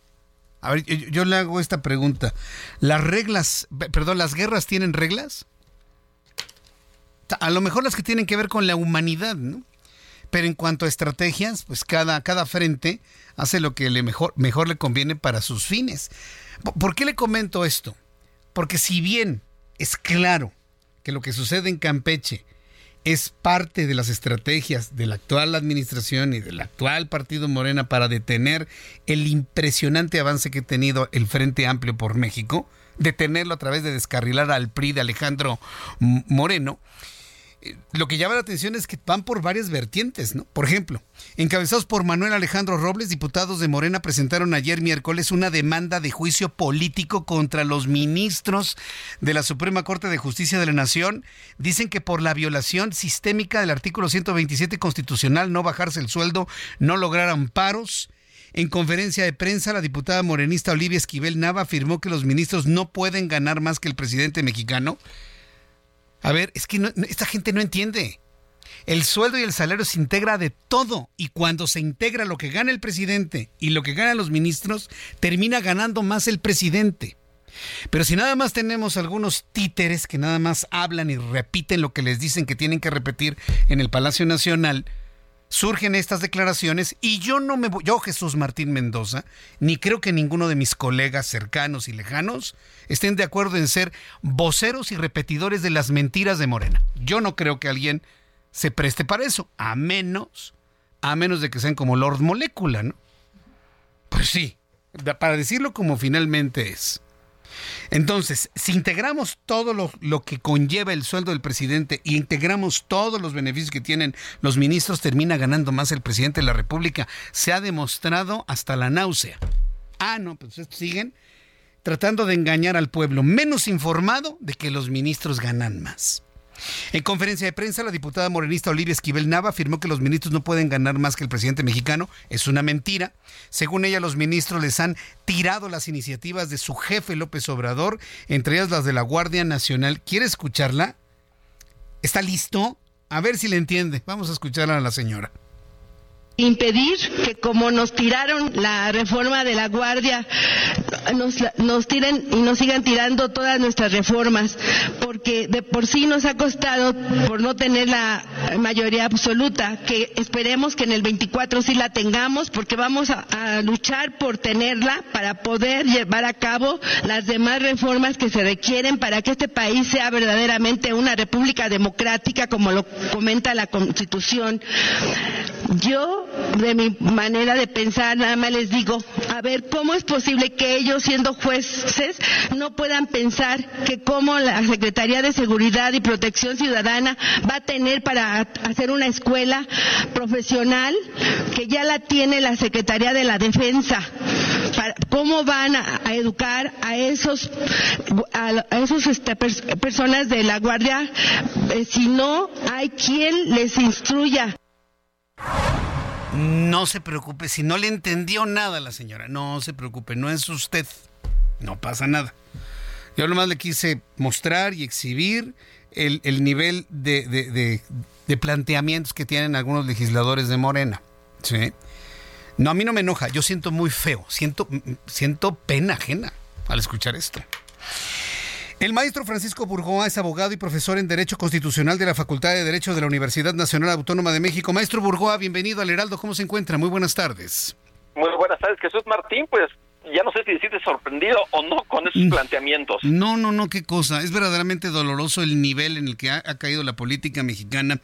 A ver, yo, le hago esta pregunta. ¿Las reglas, perdón, las guerras tienen reglas? A lo mejor las que tienen que ver con la humanidad, ¿no? Pero en cuanto a estrategias, pues cada, cada frente hace lo que le mejor, mejor le conviene para sus fines. ¿Por qué le comento esto? Porque si bien es claro que lo que sucede en Campeche es parte de las estrategias de la actual administración y del actual partido Morena para detener el impresionante avance que ha tenido el Frente Amplio por México, detenerlo a través de descarrilar al PRI de Alejandro Moreno lo que llama la atención es que van por varias vertientes, ¿no? Por ejemplo, encabezados por Manuel Alejandro Robles, diputados de Morena presentaron ayer miércoles una demanda de juicio político contra los ministros de la Suprema Corte de Justicia de la Nación. Dicen que por la violación sistémica del artículo 127 constitucional, no bajarse el sueldo, no lograr amparos. En conferencia de prensa, la diputada morenista Olivia Esquivel Nava afirmó que los ministros no pueden ganar más que el presidente mexicano. A ver, es que esta gente no entiende. El sueldo y el salario se integra de todo y cuando se integra lo que gana el presidente y lo que ganan los ministros, termina ganando más el presidente. Pero si nada más tenemos algunos títeres que nada más hablan y repiten lo que les dicen que tienen que repetir en el Palacio Nacional, surgen estas declaraciones y yo no me yo Jesús Martín Mendoza, ni creo que ninguno de mis colegas cercanos y lejanos estén de acuerdo en ser voceros y repetidores de las mentiras de Morena. Yo no creo que alguien se preste para eso, a menos, a menos de que sean como Lord Molecula, ¿no? Pues sí, para decirlo como finalmente es. Entonces, si integramos todo lo, que conlleva el sueldo del presidente y integramos todos los beneficios que tienen los ministros, termina ganando más el presidente de la República. Se ha demostrado hasta la náusea. Ah, no, pues siguen tratando de engañar al pueblo menos informado de que los ministros ganan más. En conferencia de prensa, la diputada morenista Olivia Esquivel Nava afirmó que los ministros no pueden ganar más que el presidente mexicano. Es una mentira. Según ella, los ministros les han tirado las iniciativas de su jefe López Obrador, entre ellas las de la Guardia Nacional. ¿Quiere escucharla? ¿Está listo? A ver si le entiende. Vamos a escucharla a la señora impedir que como nos tiraron la reforma de la Guardia, nos, nos tiren y nos sigan tirando todas nuestras reformas, porque de por sí nos ha costado, por no tener la mayoría absoluta, que esperemos que en el 24 sí la tengamos, porque vamos a, a luchar por tenerla para poder llevar a cabo las demás reformas que se requieren para que este país sea verdaderamente una república democrática, como lo comenta la Constitución Yo, de mi manera de pensar, nada más les digo, a ver, ¿cómo es posible que ellos, siendo jueces, no puedan pensar que como la Secretaría de Seguridad y Protección Ciudadana va a tener para hacer una escuela profesional que ya la tiene la Secretaría de la Defensa? ¿Cómo van a, educar a esos, a, esos este, personas de la Guardia eh, si no hay quien les instruya? No se preocupe, si no le entendió nada a la señora, no se preocupe, no es usted, no pasa nada. Yo nomás le quise mostrar y exhibir el, nivel de, planteamientos que tienen algunos legisladores de Morena. ¿sí? No, a mí no me enoja, yo siento muy feo, siento, siento pena ajena al escuchar esto. El maestro Francisco Burgoa es abogado y profesor en Derecho Constitucional de la Facultad de Derecho de la Universidad Nacional Autónoma de México. Maestro Burgoa, bienvenido al Heraldo. ¿Cómo se encuentra? Muy buenas tardes. Muy buenas tardes, Jesús Martín. Pues ya no sé si decirte sorprendido o no con esos mm. planteamientos. No, no, no, qué cosa. Es verdaderamente doloroso el nivel en el que ha, caído la política mexicana.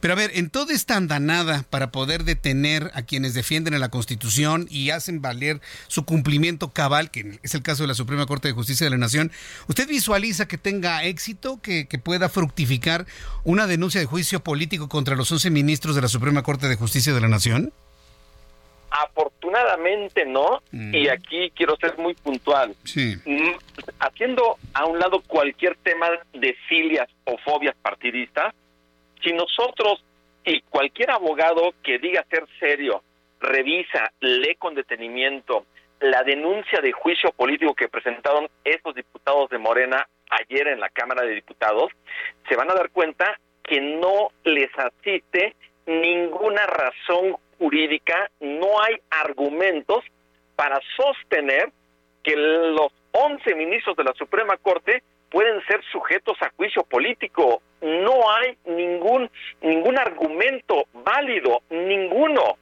Pero a ver, en toda esta andanada para poder detener a quienes defienden a la Constitución y hacen valer su cumplimiento cabal, que es el caso de la Suprema Corte de Justicia de la Nación, ¿usted visualiza que tenga éxito, que, que pueda fructificar una denuncia de juicio político contra los 11 ministros de la Suprema Corte de Justicia de la Nación? Afortunadamente no, mm. y aquí quiero ser muy puntual. Mm, haciendo a un lado cualquier tema de filias o fobias partidistas, si nosotros y cualquier abogado que diga ser serio revisa, lee con detenimiento la denuncia de juicio político que presentaron estos diputados de Morena ayer en la Cámara de Diputados, se van a dar cuenta que no les asiste ninguna razón jurídica, no hay argumentos para sostener que los 11 ministros de la Suprema Corte pueden ser sujetos a juicio político. No hay ningún ningún argumento válido, ninguno.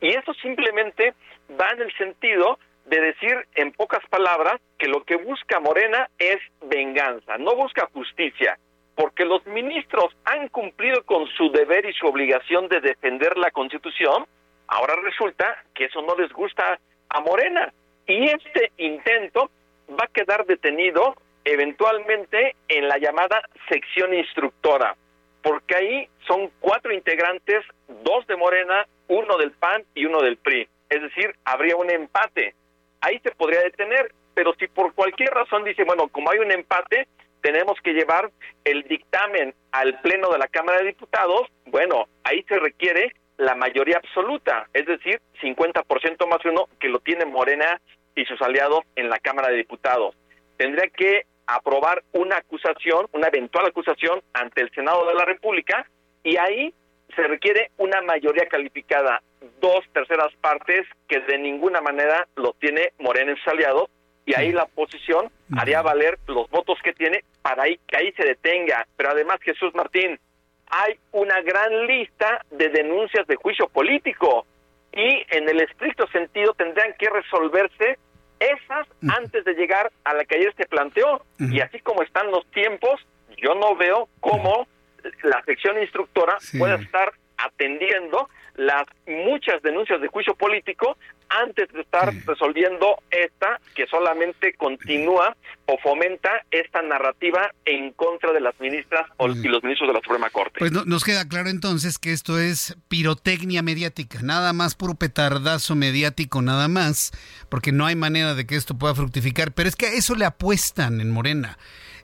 Y eso simplemente va en el sentido de decir en pocas palabras que lo que busca Morena es venganza, no busca justicia porque los ministros han cumplido con su deber y su obligación de defender la Constitución, ahora resulta que eso no les gusta a Morena. Y este intento va a quedar detenido eventualmente en la llamada sección instructora, porque ahí son cuatro integrantes, dos de Morena, uno del PAN y uno del PRI. Es decir, habría un empate. Ahí se podría detener, pero si por cualquier razón dice, bueno, como hay un empate, tenemos que llevar el dictamen al Pleno de la Cámara de Diputados, bueno, ahí se requiere la mayoría absoluta, es decir, 50% más uno que lo tiene Morena y sus aliados en la Cámara de Diputados. Tendría que aprobar una acusación, una eventual acusación ante el Senado de la República y ahí se requiere una mayoría calificada, dos terceras partes que de ninguna manera lo tiene Morena y sus aliados y ahí la oposición haría valer los votos que tiene para ahí, que ahí se detenga. Pero además, Jesús Martín, hay una gran lista de denuncias de juicio político y en el estricto sentido tendrían que resolverse esas antes de llegar a la que ayer se planteó. Y así como están los tiempos, yo no veo cómo la sección instructora pueda estar atendiendo las muchas denuncias de juicio político antes de estar resolviendo esta que solamente continúa o fomenta esta narrativa en contra de las ministras y los ministros de la Suprema Corte. Pues nos queda claro entonces que esto es pirotecnia mediática, nada más puro petardazo mediático, nada más, porque no hay manera de que esto pueda fructificar, pero es que a eso le apuestan en Morena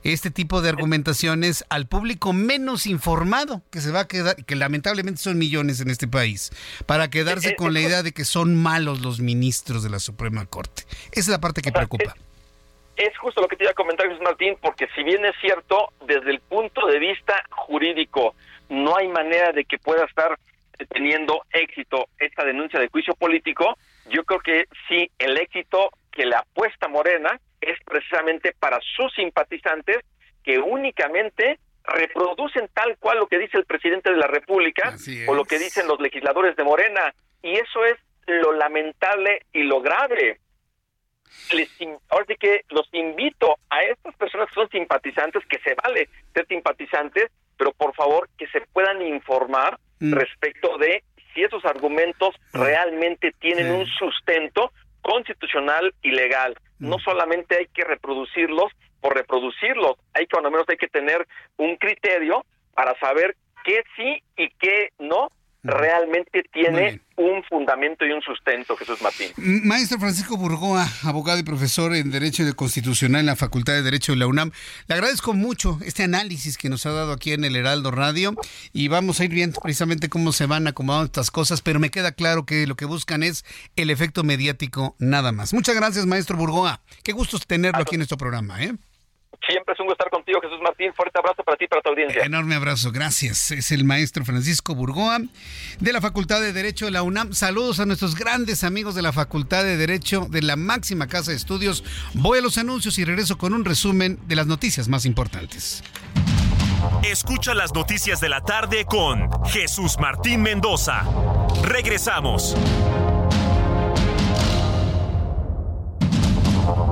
este tipo de argumentaciones al público menos informado que se va a quedar, que lamentablemente son millones en este país, para quedarse eh, eh, con la idea de que son malos los ministros de la Suprema Corte. Esa es la parte que preocupa. Es, justo lo que te iba a comentar, Jesús Martín, porque si bien es cierto, desde el punto de vista jurídico, no hay manera de que pueda estar teniendo éxito esta denuncia de juicio político, yo creo que sí, el éxito que le apuesta Morena es precisamente para sus simpatizantes que únicamente reproducen tal cual lo que dice el presidente de la República o lo que dicen los legisladores de Morena. Y eso es lo lamentable y lo grave. Les, ahora sí que los invito a estas personas que son simpatizantes, que se vale ser simpatizantes, pero por favor que se puedan informar mm. respecto de si esos argumentos realmente tienen un sustento constitucional y legal. No solamente hay que reproducirlos por reproducirlos, hay que, cuando menos hay que tener un criterio para saber qué sí y qué no realmente tiene un fundamento y un sustento, Jesús Martín. Maestro Francisco Burgoa, abogado y profesor en Derecho Constitucional en la Facultad de Derecho de la UNAM, le agradezco mucho este análisis que nos ha dado aquí en el Heraldo Radio y vamos a ir viendo precisamente cómo se van acomodando estas cosas, pero me queda claro que lo que buscan es el efecto mediático nada más. Muchas gracias, maestro Burgoa. Qué gusto tenerlo aquí en nuestro programa. ¿eh? Siempre es un gusto estar contigo, Jesús Martín. Fuerte abrazo para ti y para tu audiencia. Enorme abrazo, gracias. Es el maestro Francisco Burgoa de la Facultad de Derecho de la UNAM. Saludos a nuestros grandes amigos de la Facultad de Derecho de la máxima casa de estudios. Voy a los anuncios y regreso con un resumen de las noticias más importantes. Escucha las noticias de la tarde con Jesús Martín Mendoza. Regresamos.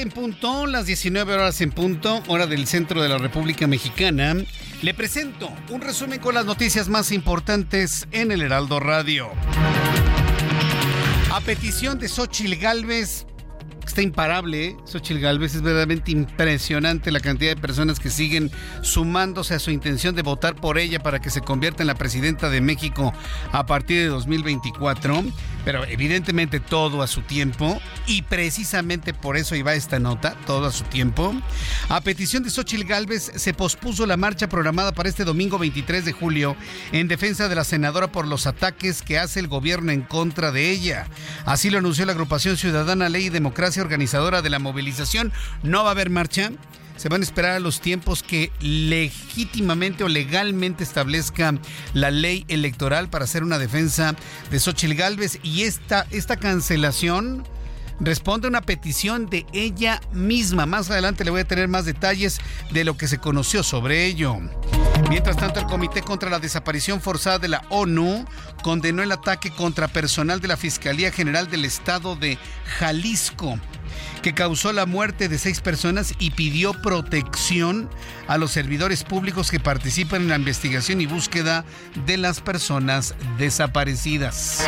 7 en punto, las 19 horas en punto, hora del centro de la República Mexicana. Le presento un resumen con las noticias más importantes en el Heraldo Radio. A petición de Xochil Gálvez, está imparable, ¿eh? Xochitl Galvez. Es verdaderamente impresionante la cantidad de personas que siguen sumándose a su intención de votar por ella para que se convierta en la presidenta de México a partir de 2024. Pero evidentemente todo a su tiempo. Y precisamente por eso iba esta nota, todo a su tiempo. A petición de Xochitl Galvez se pospuso la marcha programada para este domingo 23 de julio en defensa de la senadora por los ataques que hace el gobierno en contra de ella. Así lo anunció la agrupación Ciudadana Ley y Democracia organizadora de la movilización. No va a haber marcha. Se van a esperar a los tiempos que legítimamente o legalmente establezca la ley electoral para hacer una defensa de Xochitl Galvez. Y esta, esta cancelación responde a una petición de ella misma. Más adelante le voy a tener más detalles de lo que se conoció sobre ello. Mientras tanto, el Comité contra la Desaparición Forzada de la ONU condenó el ataque contra personal de la Fiscalía General del Estado de Jalisco que causó la muerte de seis personas y pidió protección a los servidores públicos que participan en la investigación y búsqueda de las personas desaparecidas.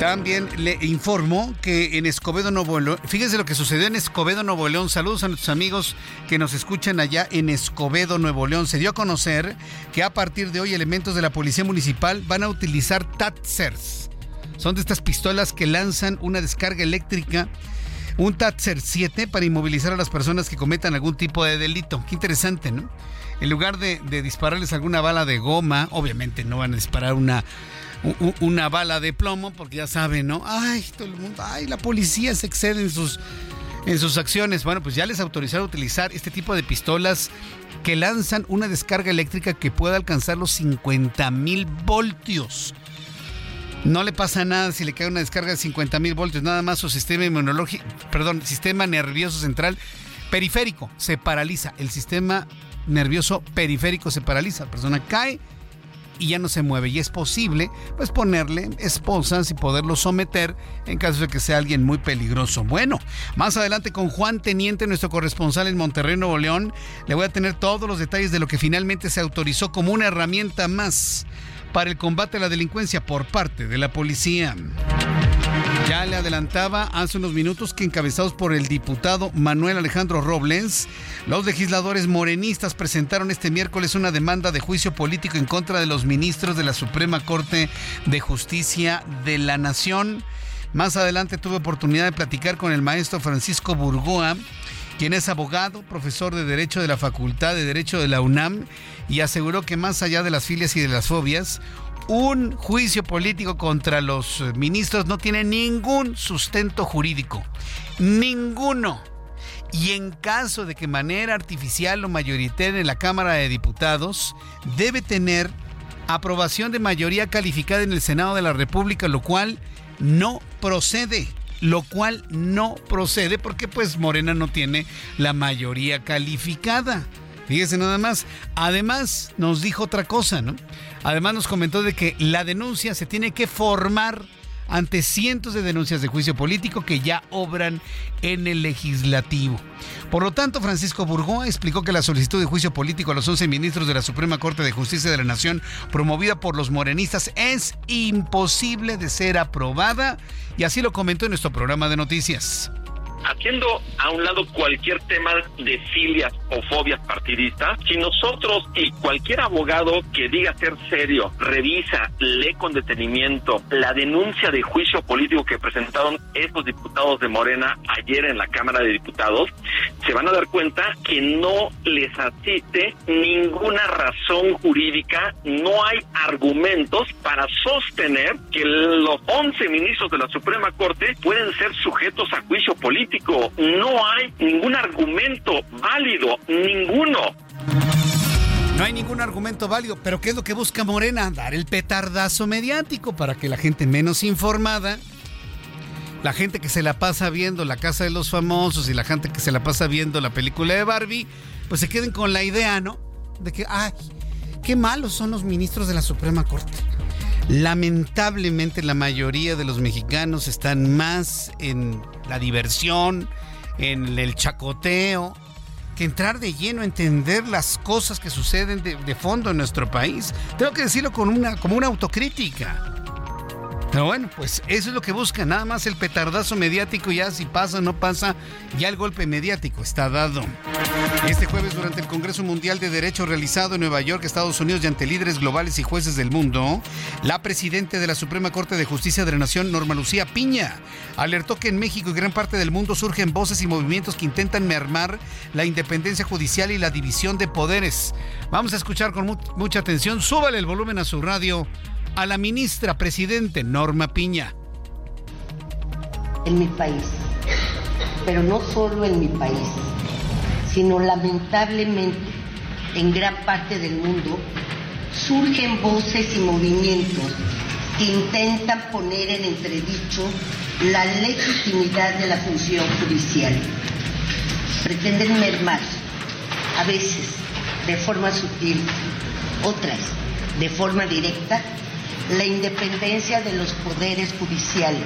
También le informo que en Escobedo, Nuevo León, fíjense lo que sucedió en Escobedo, Nuevo León. Saludos a nuestros amigos que nos escuchan allá en Escobedo, Nuevo León. Se dio a conocer que a partir de hoy elementos de la Policía Municipal van a utilizar Tatsers. Son de estas pistolas que lanzan una descarga eléctrica un Tatser 7 para inmovilizar a las personas que cometan algún tipo de delito. Qué interesante, ¿no? En lugar de, dispararles alguna bala de goma, obviamente no van a disparar una una bala de plomo, porque ya saben, ¿no? Ay, todo el mundo, ay, la policía se excede en sus, en sus acciones. Bueno, pues ya les autorizaron a utilizar este tipo de pistolas que lanzan una descarga eléctrica que puede alcanzar los 50 mil voltios. No le pasa nada si le cae una descarga de 50 mil voltios, nada más su sistema inmunológico, perdón, sistema nervioso central periférico se paraliza. El sistema nervioso periférico se paraliza. La persona cae y ya no se mueve. Y es posible, pues, ponerle esposas y poderlo someter en caso de que sea alguien muy peligroso. Bueno, más adelante con Juan Teniente, nuestro corresponsal en Monterrey, Nuevo León, le voy a tener todos los detalles de lo que finalmente se autorizó como una herramienta más para el combate a la delincuencia por parte de la policía. Ya le adelantaba hace unos minutos que encabezados por el diputado Manuel Alejandro Robles, los legisladores morenistas presentaron este miércoles una demanda de juicio político en contra de los ministros de la Suprema Corte de Justicia de la Nación. Más adelante tuve oportunidad de platicar con el maestro Francisco Burgoa, quien es abogado, profesor de Derecho de la Facultad de Derecho de la UNAM, y aseguró que más allá de las filias y de las fobias, un juicio político contra los ministros no tiene ningún sustento jurídico. Ninguno. Y en caso de que manera artificial o mayoritaria en la Cámara de Diputados, debe tener aprobación de mayoría calificada en el Senado de la República, lo cual no procede lo cual no procede porque pues Morena no tiene la mayoría calificada. Fíjese nada más. Además nos dijo otra cosa, ¿no? Además nos comentó de que la denuncia se tiene que formar ante cientos de denuncias de juicio político que ya obran en el legislativo. Por lo tanto, Francisco Burgó explicó que la solicitud de juicio político a los 11 ministros de la Suprema Corte de Justicia de la Nación promovida por los morenistas es imposible de ser aprobada y así lo comentó en nuestro programa de noticias haciendo a un lado cualquier tema de filias o fobias partidistas, si nosotros y cualquier abogado que diga ser serio revisa, lee con detenimiento la denuncia de juicio político que presentaron estos diputados de Morena ayer en la Cámara de Diputados, se van a dar cuenta que no les asiste ninguna razón jurídica, no hay argumentos para sostener que los 11 ministros de la Suprema Corte pueden ser sujetos a juicio político no hay ningún argumento válido, ninguno. No hay ningún argumento válido, pero ¿qué es lo que busca Morena? Dar el petardazo mediático para que la gente menos informada, la gente que se la pasa viendo La Casa de los Famosos y la gente que se la pasa viendo la película de Barbie, pues se queden con la idea, ¿no? De que, ay, qué malos son los ministros de la Suprema Corte. Lamentablemente la mayoría de los mexicanos están más en la diversión, en el chacoteo, que entrar de lleno a entender las cosas que suceden de, fondo en nuestro país. Tengo que decirlo con una, como una autocrítica. Pero bueno, pues eso es lo que busca, nada más el petardazo mediático, ya si pasa o no pasa, ya el golpe mediático está dado. Este jueves durante el Congreso Mundial de Derecho realizado en Nueva York, Estados Unidos y ante líderes globales y jueces del mundo, la presidenta de la Suprema Corte de Justicia de la Nación, Norma Lucía Piña, alertó que en México y gran parte del mundo surgen voces y movimientos que intentan mermar la independencia judicial y la división de poderes. Vamos a escuchar con mucha atención, súbale el volumen a su radio a la ministra presidente Norma Piña. En mi país, pero no solo en mi país, sino lamentablemente en gran parte del mundo, surgen voces y movimientos que intentan poner en entredicho la legitimidad de la función judicial. Pretenden mermar, a veces de forma sutil, otras de forma directa, la independencia de los poderes judiciales.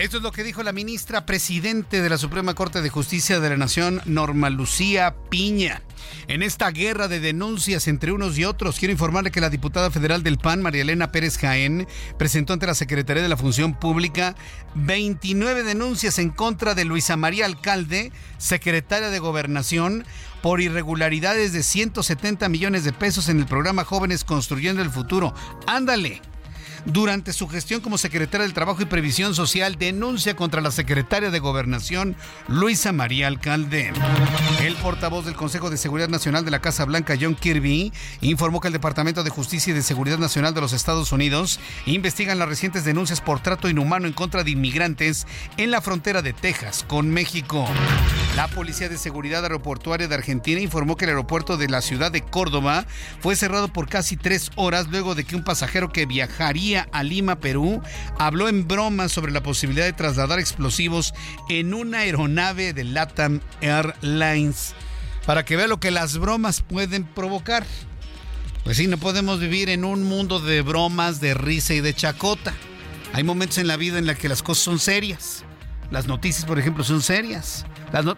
Esto es lo que dijo la ministra presidente de la Suprema Corte de Justicia de la Nación, Norma Lucía Piña. En esta guerra de denuncias entre unos y otros, quiero informarle que la diputada federal del PAN, María Elena Pérez Jaén, presentó ante la Secretaría de la Función Pública 29 denuncias en contra de Luisa María Alcalde, secretaria de Gobernación, por irregularidades de 170 millones de pesos en el programa Jóvenes Construyendo el Futuro. Ándale. Durante su gestión como secretaria del Trabajo y Previsión Social, denuncia contra la secretaria de Gobernación, Luisa María Alcalde. El portavoz del Consejo de Seguridad Nacional de la Casa Blanca, John Kirby, informó que el Departamento de Justicia y de Seguridad Nacional de los Estados Unidos investigan las recientes denuncias por trato inhumano en contra de inmigrantes en la frontera de Texas con México. La Policía de Seguridad Aeroportuaria de Argentina informó que el aeropuerto de la ciudad de Córdoba fue cerrado por casi tres horas luego de que un pasajero que viajaría a Lima, Perú, habló en broma sobre la posibilidad de trasladar explosivos en una aeronave de LATAM Airlines. Para que vea lo que las bromas pueden provocar. Pues sí, no podemos vivir en un mundo de bromas, de risa y de chacota. Hay momentos en la vida en los que las cosas son serias. Las noticias, por ejemplo, son serias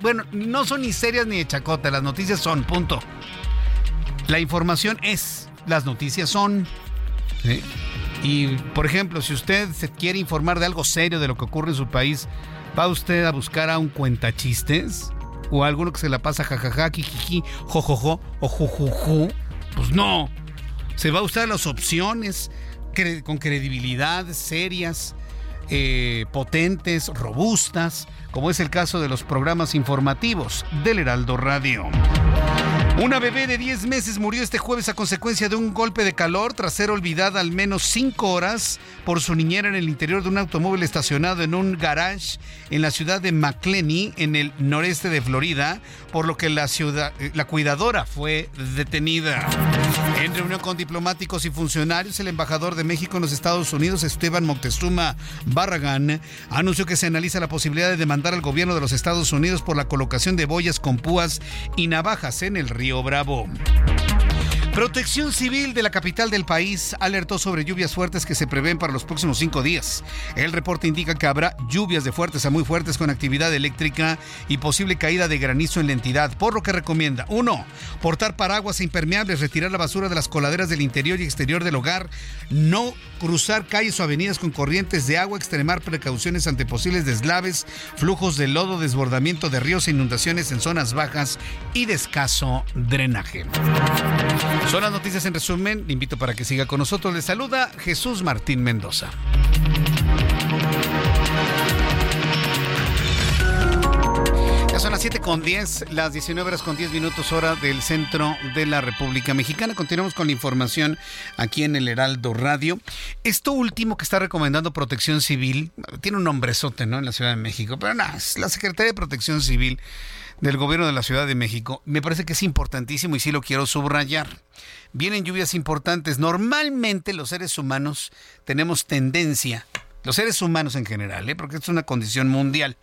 bueno, no son ni serias ni de chacota, las noticias son, punto. La información es, las noticias son. Y, por ejemplo, si usted se quiere informar de algo serio de lo que ocurre en su país, ¿va usted a buscar a un cuentachistes? ¿O a alguno que se la pasa jajaja, jijiji, jojojo o jujuju? Pues no. Se va a usar las opciones con credibilidad, serias, eh, potentes, robustas, como es el caso de los programas informativos del Heraldo Radio. Una bebé de 10 meses murió este jueves a consecuencia de un golpe de calor tras ser olvidada al menos 5 horas por su niñera en el interior de un automóvil estacionado en un garage en la ciudad de McLean, en el noreste de Florida, por lo que la, ciudad, eh, la cuidadora fue detenida. En reunión con diplomáticos y funcionarios, el embajador de México en los Estados Unidos, Esteban Moctezuma Barragán, anunció que se analiza la posibilidad de demandar al gobierno de los Estados Unidos por la colocación de boyas con púas y navajas en el río Bravo. Protección Civil de la capital del país alertó sobre lluvias fuertes que se prevén para los próximos cinco días. El reporte indica que habrá lluvias de fuertes a muy fuertes con actividad eléctrica y posible caída de granizo en la entidad, por lo que recomienda 1. Portar paraguas impermeables, retirar la basura de las coladeras del interior y exterior del hogar, no cruzar calles o avenidas con corrientes de agua, extremar precauciones ante posibles deslaves, flujos de lodo, desbordamiento de ríos e inundaciones en zonas bajas y de escaso drenaje. Son las noticias en resumen. Le invito para que siga con nosotros. Le saluda Jesús Martín Mendoza. Ya son las 7 con 10, las 19 horas con 10 minutos hora del centro de la República Mexicana. Continuamos con la información aquí en el Heraldo Radio. Esto último que está recomendando Protección Civil, tiene un nombrezote, ¿no? En la Ciudad de México, pero nada, es la Secretaría de Protección Civil del gobierno de la Ciudad de México, me parece que es importantísimo y sí lo quiero subrayar. Vienen lluvias importantes. Normalmente los seres humanos tenemos tendencia, los seres humanos en general, ¿eh? porque es una condición mundial,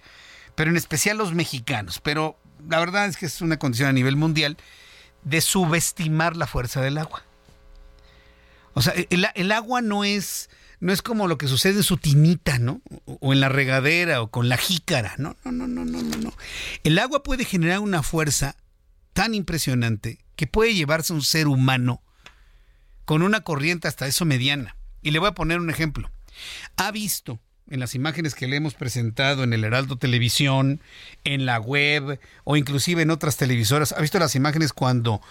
pero en especial los mexicanos, pero la verdad es que es una condición a nivel mundial, de subestimar la fuerza del agua. O sea, el, el agua no es no es como lo que sucede en su tinita, ¿no? O en la regadera o con la jícara. No, no, no, no, no, no. El agua puede generar una fuerza tan impresionante que puede llevarse a un ser humano con una corriente hasta eso mediana. Y le voy a poner un ejemplo. Ha visto en las imágenes que le hemos presentado en el Heraldo Televisión, en la web o inclusive en otras televisoras, ha visto las imágenes cuando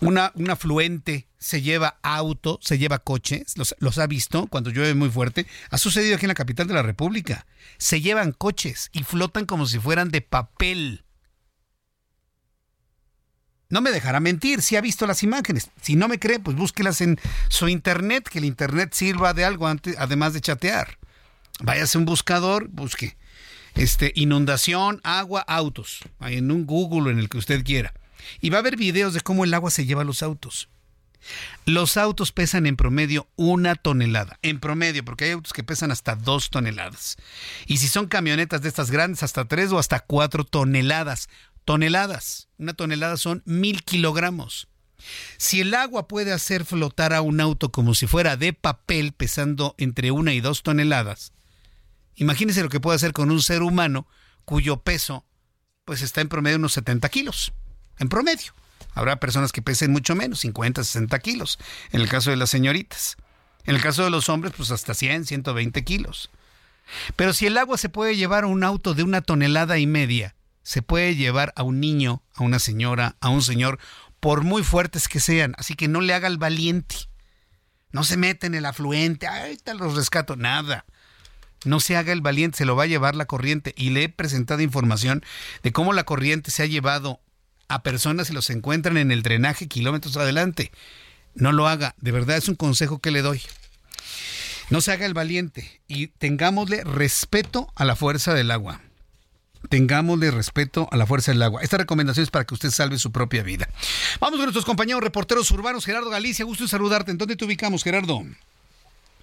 una, un afluente se lleva auto, se lleva coches, los, ha visto cuando llueve muy fuerte. Ha sucedido aquí en la capital de la República. Se llevan coches y flotan como si fueran de papel. No me dejará mentir, si ha visto las imágenes. Si no me cree, pues búsquelas en su internet, que el internet sirva de algo antes, además de chatear. Váyase a un buscador, busque este, inundación, agua, autos, en un Google en el que usted quiera. Y va a haber videos de cómo el agua se lleva a los autos. Los autos pesan en promedio una tonelada. En promedio, porque hay autos que pesan hasta dos toneladas. Y si son camionetas de estas grandes, hasta tres o hasta cuatro toneladas. Toneladas. Una tonelada son mil kilogramos. Si el agua puede hacer flotar a un auto como si fuera de papel pesando entre una y dos toneladas, imagínese lo que puede hacer con un ser humano cuyo peso pues está en promedio unos 70 kilos en promedio. Habrá personas que pesen mucho menos, 50, 60 kilos, en el caso de las señoritas. En el caso de los hombres, pues hasta 100, 120 kilos. Pero si el agua se puede llevar a un auto de una tonelada y media, se puede llevar a un niño, a una señora, a un señor, por muy fuertes que sean. Así que no le haga el valiente. No se mete en el afluente, tal los rescato, nada. No se haga el valiente, se lo va a llevar la corriente. Y le he presentado información de cómo la corriente se ha llevado a personas y los encuentran en el drenaje kilómetros adelante. No lo haga, de verdad es un consejo que le doy. No se haga el valiente y tengámosle respeto a la fuerza del agua. Tengámosle respeto a la fuerza del agua. Esta recomendación es para que usted salve su propia vida. Vamos con nuestros compañeros reporteros urbanos. Gerardo Galicia, gusto en saludarte. ¿En dónde te ubicamos, Gerardo?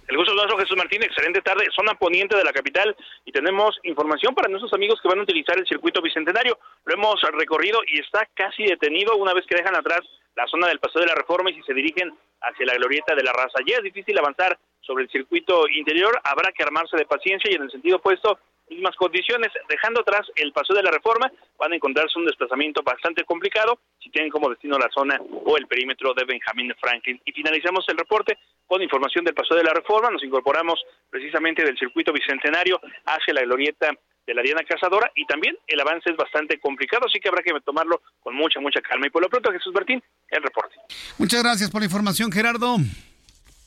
El gusto Jesús Martín. Excelente tarde. Zona poniente de la capital y tenemos información para nuestros amigos que van a utilizar el circuito bicentenario. Lo hemos recorrido y está casi detenido una vez que dejan atrás la zona del Paseo de la Reforma y si se dirigen hacia la glorieta de la raza. Ya es difícil avanzar sobre el circuito interior. Habrá que armarse de paciencia y en el sentido opuesto mismas condiciones, dejando atrás el paso de la reforma, van a encontrarse un desplazamiento bastante complicado si tienen como destino la zona o el perímetro de Benjamín Franklin. Y finalizamos el reporte con información del paso de la reforma, nos incorporamos precisamente del circuito bicentenario hacia la glorieta de la Diana Cazadora y también el avance es bastante complicado, así que habrá que tomarlo con mucha, mucha calma. Y por lo pronto, Jesús Martín, el reporte. Muchas gracias por la información, Gerardo.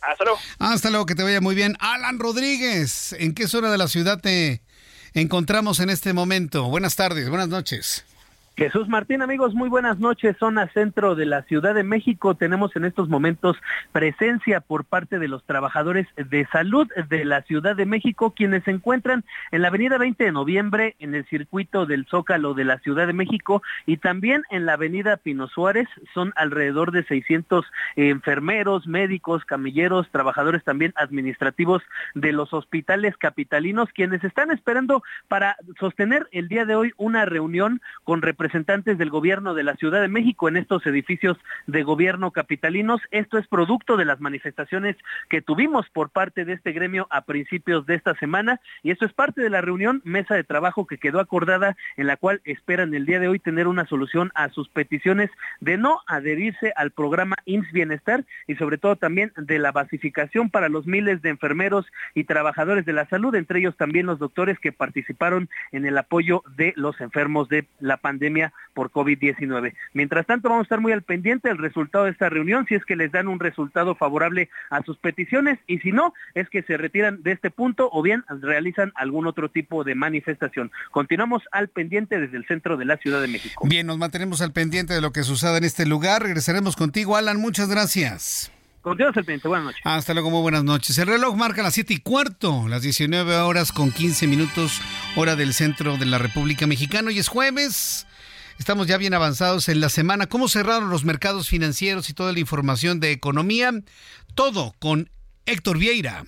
Hasta luego. Hasta luego, que te vaya muy bien. Alan Rodríguez, ¿en qué zona de la ciudad te encontramos en este momento? Buenas tardes, buenas noches. Jesús Martín, amigos, muy buenas noches. Zona centro de la Ciudad de México. Tenemos en estos momentos presencia por parte de los trabajadores de salud de la Ciudad de México, quienes se encuentran en la avenida 20 de noviembre, en el circuito del Zócalo de la Ciudad de México y también en la avenida Pino Suárez. Son alrededor de 600 enfermeros, médicos, camilleros, trabajadores también administrativos de los hospitales capitalinos, quienes están esperando para sostener el día de hoy una reunión con representantes representantes del gobierno de la Ciudad de México en estos edificios de gobierno capitalinos. Esto es producto de las manifestaciones que tuvimos por parte de este gremio a principios de esta semana y esto es parte de la reunión mesa de trabajo que quedó acordada en la cual esperan el día de hoy tener una solución a sus peticiones de no adherirse al programa IMSS Bienestar y sobre todo también de la basificación para los miles de enfermeros y trabajadores de la salud, entre ellos también los doctores que participaron en el apoyo de los enfermos de la pandemia por COVID-19. Mientras tanto, vamos a estar muy al pendiente del resultado de esta reunión, si es que les dan un resultado favorable a sus peticiones y si no, es que se retiran de este punto o bien realizan algún otro tipo de manifestación. Continuamos al pendiente desde el centro de la Ciudad de México. Bien, nos mantenemos al pendiente de lo que suceda en este lugar. Regresaremos contigo, Alan. Muchas gracias. Continuamos al pendiente. Buenas noches. Hasta luego, muy buenas noches. El reloj marca las 7 y cuarto, las 19 horas con 15 minutos, hora del centro de la República Mexicana. Hoy es jueves. Estamos ya bien avanzados en la semana. ¿Cómo cerraron los mercados financieros y toda la información de economía? Todo con Héctor Vieira.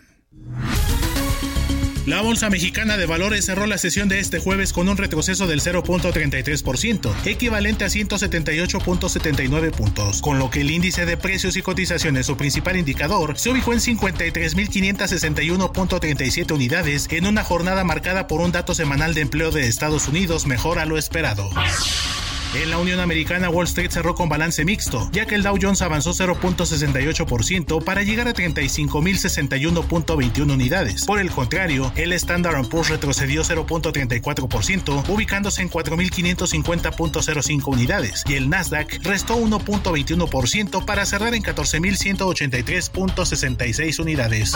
La Bolsa Mexicana de Valores cerró la sesión de este jueves con un retroceso del 0.33%, equivalente a 178.79 puntos, con lo que el índice de precios y cotizaciones, su principal indicador, se ubicó en 53.561.37 unidades en una jornada marcada por un dato semanal de empleo de Estados Unidos mejor a lo esperado. En la Unión Americana, Wall Street cerró con balance mixto, ya que el Dow Jones avanzó 0.68% para llegar a 35.061.21 unidades. Por el contrario, el Standard Poor's retrocedió 0.34%, ubicándose en 4.550.05 unidades, y el Nasdaq restó 1.21% para cerrar en 14.183.66 unidades.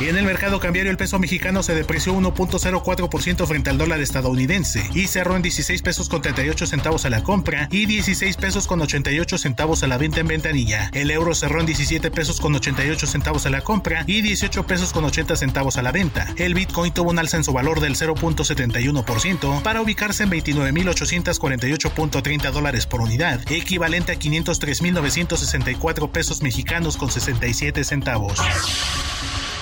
Y en el mercado cambiario el peso mexicano se depreció 1.04% frente al dólar estadounidense y cerró en 16 pesos con 38 centavos a la compra y 16 pesos con 88 centavos a la venta en ventanilla. El euro cerró en 17 pesos con 88 centavos a la compra y 18 pesos con 80 centavos a la venta. El Bitcoin tuvo un alza en su valor del 0.71% para ubicarse en 29.848.30 dólares por unidad, equivalente a 503.964 pesos mexicanos con 67 centavos.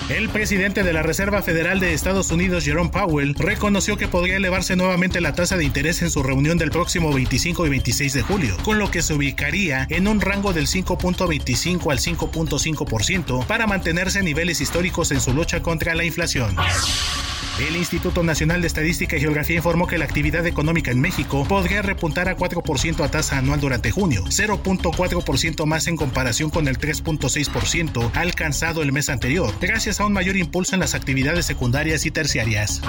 El presidente de la Reserva Federal de Estados Unidos, Jerome Powell, reconoció que podría elevarse nuevamente la tasa de interés en su reunión del próximo 25 y 26 de julio, con lo que se ubicaría en un rango del 5.25 al 5.5% para mantenerse a niveles históricos en su lucha contra la inflación. El Instituto Nacional de Estadística y Geografía informó que la actividad económica en México podría repuntar a 4% a tasa anual durante junio, 0.4% más en comparación con el 3.6% alcanzado el mes anterior, gracias a un mayor impulso en las actividades secundarias y terciarias.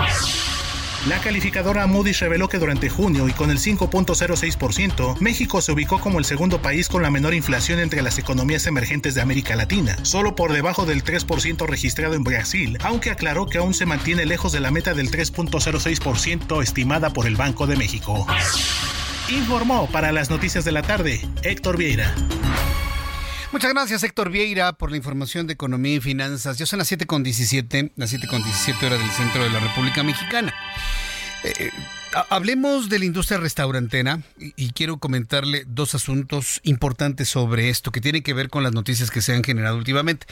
La calificadora Moody's reveló que durante junio y con el 5.06%, México se ubicó como el segundo país con la menor inflación entre las economías emergentes de América Latina, solo por debajo del 3% registrado en Brasil, aunque aclaró que aún se mantiene lejos de la meta del 3.06% estimada por el Banco de México. Informó para las noticias de la tarde Héctor Vieira. Muchas gracias, Héctor Vieira, por la información de economía y finanzas. Ya son las 7.17, las 7.17 horas del centro de la República Mexicana. Eh, eh, hablemos de la industria restaurantera y, quiero comentarle dos asuntos importantes sobre esto que tienen que ver con las noticias que se han generado últimamente.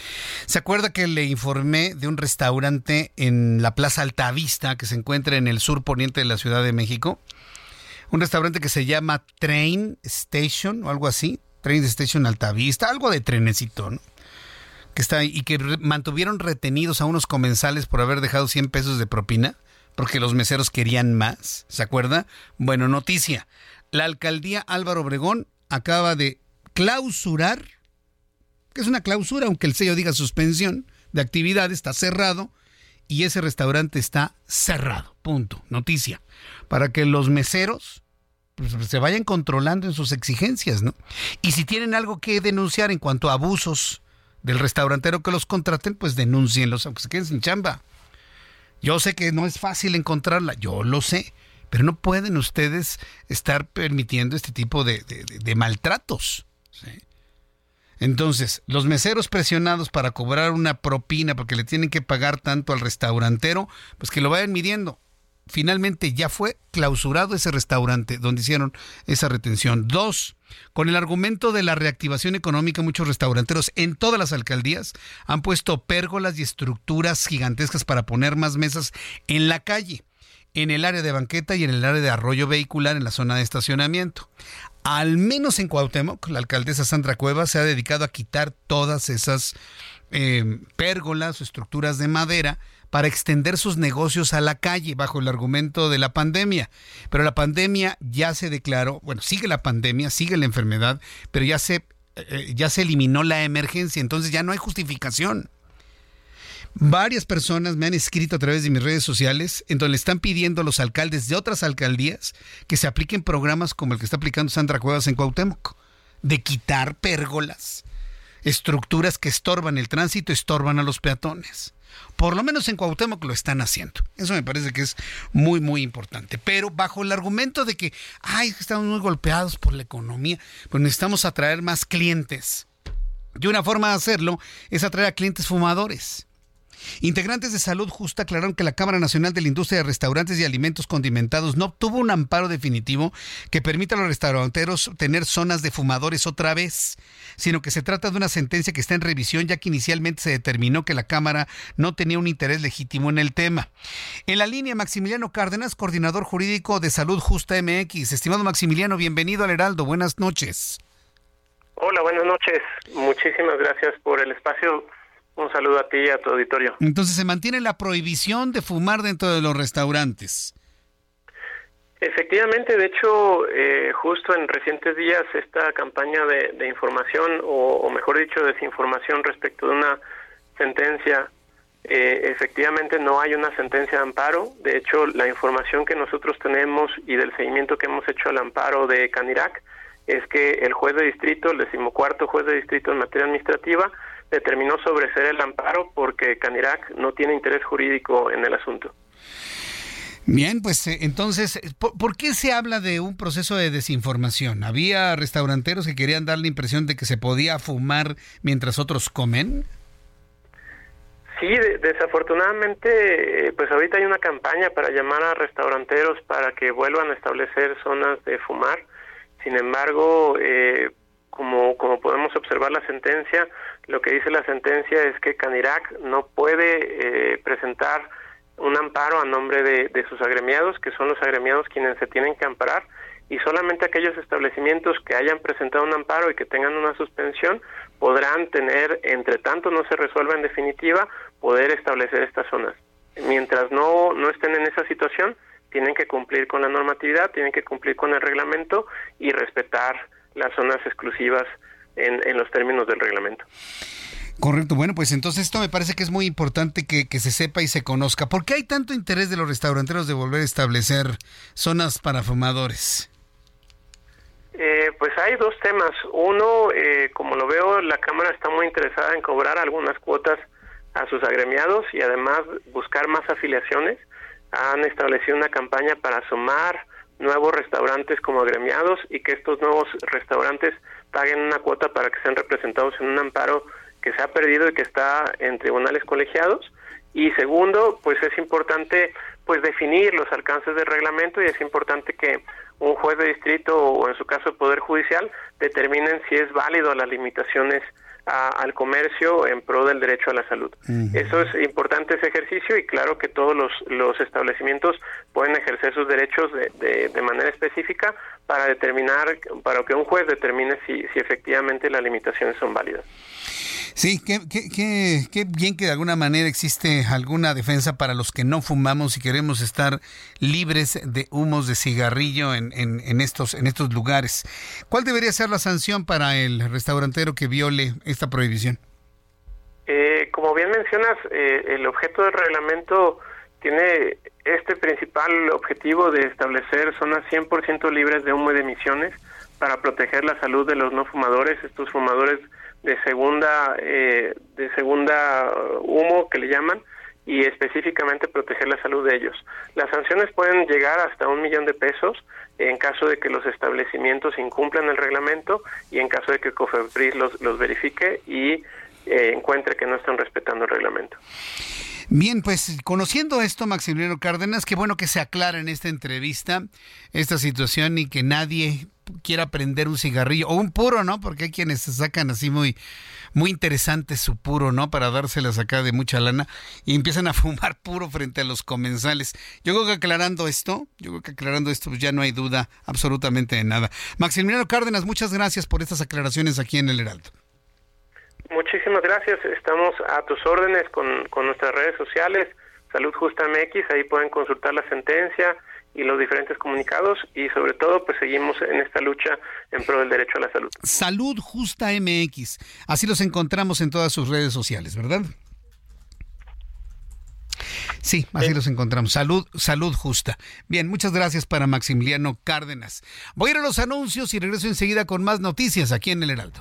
¿Se acuerda que le informé de un restaurante en la Plaza Altavista que se encuentra en el sur poniente de la Ciudad de México? Un restaurante que se llama Train Station o algo así, Train Station Altavista, algo de trenecito, ¿no? Que está y que mantuvieron retenidos a unos comensales por haber dejado 100 pesos de propina, porque los meseros querían más, ¿se acuerda? Bueno, noticia. La alcaldía Álvaro Obregón acaba de clausurar, que es una clausura, aunque el sello diga suspensión de actividad, está cerrado y ese restaurante está cerrado. Punto. Noticia. Para que los meseros se vayan controlando en sus exigencias, ¿no? Y si tienen algo que denunciar en cuanto a abusos del restaurantero que los contraten, pues denúncienlos, aunque se queden sin chamba. Yo sé que no es fácil encontrarla, yo lo sé, pero no pueden ustedes estar permitiendo este tipo de, maltratos. Entonces, los meseros presionados para cobrar una propina porque le tienen que pagar tanto al restaurantero, pues que lo vayan midiendo finalmente ya fue clausurado ese restaurante donde hicieron esa retención. Dos, con el argumento de la reactivación económica, muchos restauranteros en todas las alcaldías han puesto pérgolas y estructuras gigantescas para poner más mesas en la calle, en el área de banqueta y en el área de arroyo vehicular en la zona de estacionamiento. Al menos en Cuauhtémoc, la alcaldesa Sandra Cuevas se ha dedicado a quitar todas esas eh, pérgolas o estructuras de madera para extender sus negocios a la calle bajo el argumento de la pandemia. Pero la pandemia ya se declaró, bueno, sigue la pandemia, sigue la enfermedad, pero ya se, eh, ya se eliminó la emergencia, entonces ya no hay justificación. Varias personas me han escrito a través de mis redes sociales en donde le están pidiendo a los alcaldes de otras alcaldías que se apliquen programas como el que está aplicando Sandra Cuevas en Cuauhtémoc, de quitar pérgolas, estructuras que estorban el tránsito, estorban a los peatones. Por lo menos en Cuauhtémoc lo están haciendo. Eso me parece que es muy, muy importante. Pero bajo el argumento de que, ay, estamos muy golpeados por la economía, pues necesitamos atraer más clientes. Y una forma de hacerlo es atraer a clientes fumadores. Integrantes de Salud Justa aclararon que la Cámara Nacional de la Industria de Restaurantes y Alimentos Condimentados no obtuvo un amparo definitivo que permita a los restauranteros tener zonas de fumadores otra vez, sino que se trata de una sentencia que está en revisión ya que inicialmente se determinó que la Cámara no tenía un interés legítimo en el tema. En la línea, Maximiliano Cárdenas, coordinador jurídico de Salud Justa MX. Estimado Maximiliano, bienvenido al Heraldo. Buenas noches. Hola, buenas noches. Muchísimas gracias por el espacio un saludo a ti y a tu auditorio. Entonces, ¿se mantiene la prohibición de fumar dentro de los restaurantes? Efectivamente, de hecho, eh, justo en recientes días esta campaña de, información, o, mejor dicho, desinformación respecto de una sentencia, eh, efectivamente no hay una sentencia de amparo. De hecho, la información que nosotros tenemos y del seguimiento que hemos hecho al amparo de Canirac es que el juez de distrito, el decimocuarto juez de distrito en materia administrativa, determinó sobreser el amparo porque Canirac no tiene interés jurídico en el asunto. Bien, pues eh, entonces, ¿por, qué se habla de un proceso de desinformación? ¿Había restauranteros que querían dar la impresión de que se podía fumar mientras otros comen? Sí, desafortunadamente, eh, pues ahorita hay una campaña para llamar a restauranteros para que vuelvan a establecer zonas de fumar. Sin embargo, eh, como, como podemos observar la sentencia, lo que dice la sentencia es que Canirac no puede eh, presentar un amparo a nombre de, de, sus agremiados, que son los agremiados quienes se tienen que amparar, y solamente aquellos establecimientos que hayan presentado un amparo y que tengan una suspensión podrán tener, entre tanto no se resuelva en definitiva, poder establecer estas zonas. Mientras no, no estén en esa situación, tienen que cumplir con la normatividad, tienen que cumplir con el reglamento y respetar las zonas exclusivas en, en los términos del reglamento. Correcto, bueno, pues entonces esto me parece que es muy importante que, que, se sepa y se conozca. ¿Por qué hay tanto interés de los restauranteros de volver a establecer zonas para fumadores? Eh, pues hay dos temas. Uno, eh, como lo veo, la Cámara está muy interesada en cobrar algunas cuotas a sus agremiados y además buscar más afiliaciones. Han establecido una campaña para sumar nuevos restaurantes como agremiados y que estos nuevos restaurantes paguen una cuota para que sean representados en un amparo que se ha perdido y que está en tribunales colegiados. Y segundo, pues es importante pues definir los alcances del reglamento y es importante que un juez de distrito o en su caso el Poder Judicial determinen si es válido las limitaciones al comercio en pro del derecho a la salud. Eso es importante ese ejercicio y claro que todos los, los establecimientos pueden ejercer sus derechos de, de, manera específica para determinar, para que un juez determine si, si efectivamente las limitaciones son válidas. Sí, qué, qué, bien que de alguna manera existe alguna defensa para los que no fumamos y queremos estar libres de humos de cigarrillo en, en, estos, en estos lugares. ¿Cuál debería ser la sanción para el restaurantero que viole esta prohibición? Eh, como bien mencionas, eh, el objeto del reglamento tiene este principal objetivo de establecer zonas 100% libres de humo y de emisiones para proteger la salud de los no fumadores, estos fumadores de segunda eh, de segunda humo que le llaman y específicamente proteger la salud de ellos. Las sanciones pueden llegar hasta un millón de pesos en caso de que los establecimientos incumplan el reglamento y en caso de que COFEPRIS los, los verifique y eh, encuentre que no están respetando el reglamento. Bien, pues conociendo esto, Maximiliano Cárdenas, qué bueno que se aclara en esta entrevista esta situación y que nadie quiera prender un cigarrillo o un puro, ¿no? Porque hay quienes se sacan así muy muy interesante su puro, ¿no? Para dárselas acá de mucha lana y empiezan a [laughs] fumar puro frente a los comensales. Yo creo que aclarando esto, yo creo que aclarando esto pues ya no hay duda absolutamente de nada. Maximiliano Cárdenas, muchas gracias por estas aclaraciones aquí en el Heraldo. Muchísimas gracias. Estamos a tus órdenes con, con nuestras redes sociales, Salud Justa MX, ahí pueden consultar la sentencia y los diferentes comunicados y sobre todo pues seguimos en esta lucha en pro del derecho a la salud. Salud Justa MX, así los encontramos en todas sus redes sociales, ¿verdad? Sí, así los encontramos. Salud, salud justa. Bien, muchas gracias para Maximiliano Cárdenas. Voy a ir a los anuncios y regreso enseguida con más noticias aquí en el Heraldo.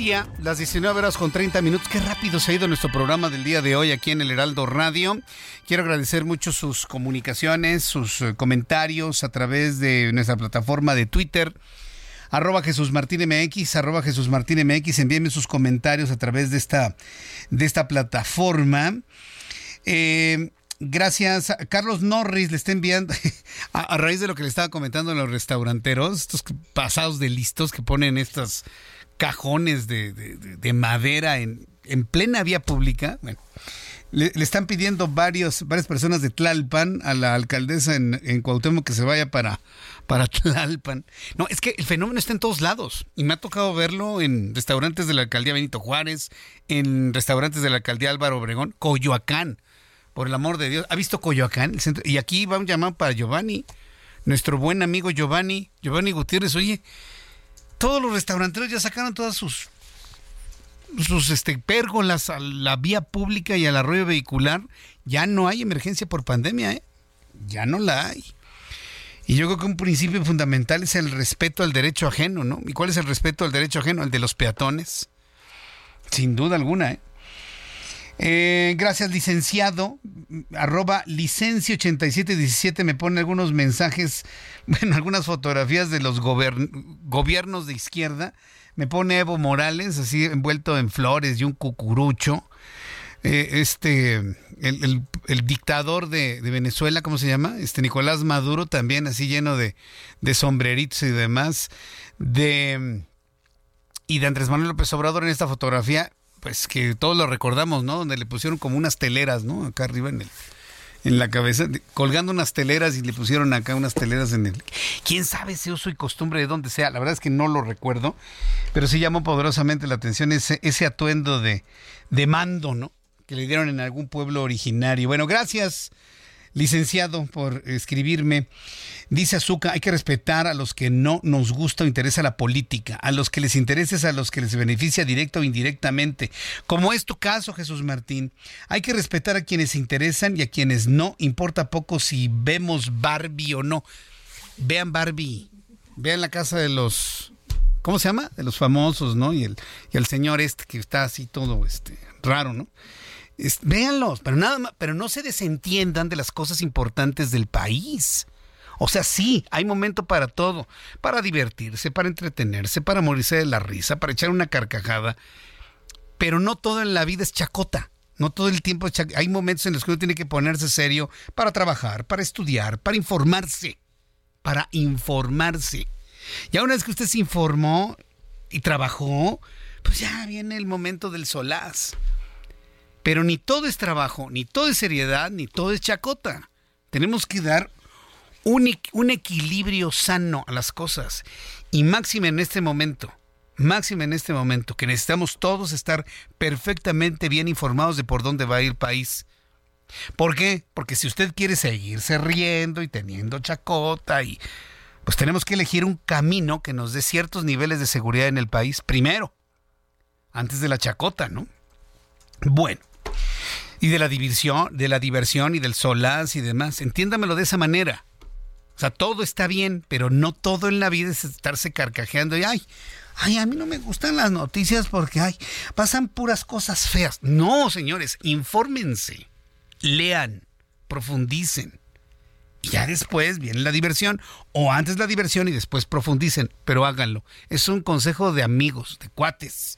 Media, las 19 horas con 30 minutos. Qué rápido se ha ido nuestro programa del día de hoy aquí en el Heraldo Radio. Quiero agradecer mucho sus comunicaciones, sus eh, comentarios a través de nuestra plataforma de Twitter. Arroba Jesús Martín MX, arroba Jesús Martín MX, envíenme sus comentarios a través de esta, de esta plataforma. Eh, Gracias. Carlos Norris le está enviando, [laughs] a, raíz de lo que le estaba comentando a los restauranteros, estos pasados de listos que ponen estas cajones de, madera en, en, plena vía pública. Bueno, le, están pidiendo varios, varias personas de Tlalpan a la alcaldesa en, en Cuauhtémoc que se vaya para, para [laughs] Tlalpan. No, es que el fenómeno está en todos lados y me ha tocado verlo en restaurantes de la alcaldía Benito Juárez, en restaurantes de la alcaldía Álvaro Obregón, Coyoacán. Por el amor de Dios, ¿ha visto Coyoacán? Y aquí va un llamado para Giovanni, nuestro buen amigo Giovanni, Giovanni Gutiérrez. Oye, todos los restauranteros ya sacaron todas sus sus este, pérgolas a la vía pública y al arroyo vehicular. Ya no hay emergencia por pandemia, ¿eh? Ya no la hay. Y yo creo que un principio fundamental es el respeto al derecho ajeno, ¿no? ¿Y cuál es el respeto al derecho ajeno? El de los peatones. Sin duda alguna, ¿eh? Eh, gracias, licenciado. Arroba licencio8717 me pone algunos mensajes, [laughs] bueno, algunas fotografías de los gobiernos de izquierda. Me pone Evo Morales, así envuelto en flores y un cucurucho. Eh, este, el, dictador de, Venezuela, ¿cómo se llama? Este Nicolás Maduro, también así lleno de, de sombreritos y demás. De, y de Andrés Manuel López Obrador en esta fotografía pues que todos lo recordamos, ¿no? Donde le pusieron como unas teleras, ¿no? Acá arriba en el en la cabeza, colgando unas teleras y le pusieron acá unas teleras en el... ¿Quién sabe ese uso y costumbre de dónde sea? La verdad es que no lo recuerdo, pero sí llamó poderosamente la atención ese, ese atuendo de, de mando, ¿no? Que le dieron en algún pueblo originario. Bueno, gracias licenciado, por escribirme. Dice Azuka, hay que respetar a los que no nos gusta o interesa la política, a los que les interesa es a los que les beneficia directa o indirectamente. Como es tu caso, Jesús Martín, hay que respetar a quienes interesan y a quienes no. Importa poco si vemos Barbie o no. Vean Barbie, vean la casa de los... ¿Cómo se llama? De los famosos, ¿no? Y el, y el señor este que está así todo este, raro, ¿no? Véanlos, pero nada pero no se desentiendan de las cosas importantes del país. O sea, sí, hay momento para todo, para divertirse, para entretenerse, para morirse de la risa, para echar una carcajada, pero no todo en la vida es chacota. No todo el tiempo, hay momentos en los que uno tiene que ponerse serio para trabajar, para estudiar, para informarse, para informarse. Y una vez que usted se informó y trabajó, pues ya viene el momento del solaz. Pero ni todo es trabajo, ni todo es seriedad, ni todo es chacota. Tenemos que dar un, equilibrio sano a las cosas. Y máxima en este momento, máxima en este momento, que necesitamos todos estar perfectamente bien informados de por dónde va a ir el país. ¿Por qué? Porque si usted quiere seguirse riendo y teniendo chacota y pues tenemos que elegir un camino que nos dé ciertos niveles de seguridad en el país primero, antes de la chacota, ¿no? Bueno, y de la diversión, de la diversión y del solaz y demás, entiéndamelo de esa manera. O sea, todo está bien, pero no todo en la vida es estarse carcajeando y ay, ay, a mí no me gustan las noticias porque ay, pasan puras cosas feas. No, señores, infórmense, lean, profundicen. Y ya después viene la diversión, o antes la diversión y después profundicen, pero háganlo. Es un consejo de amigos, de cuates,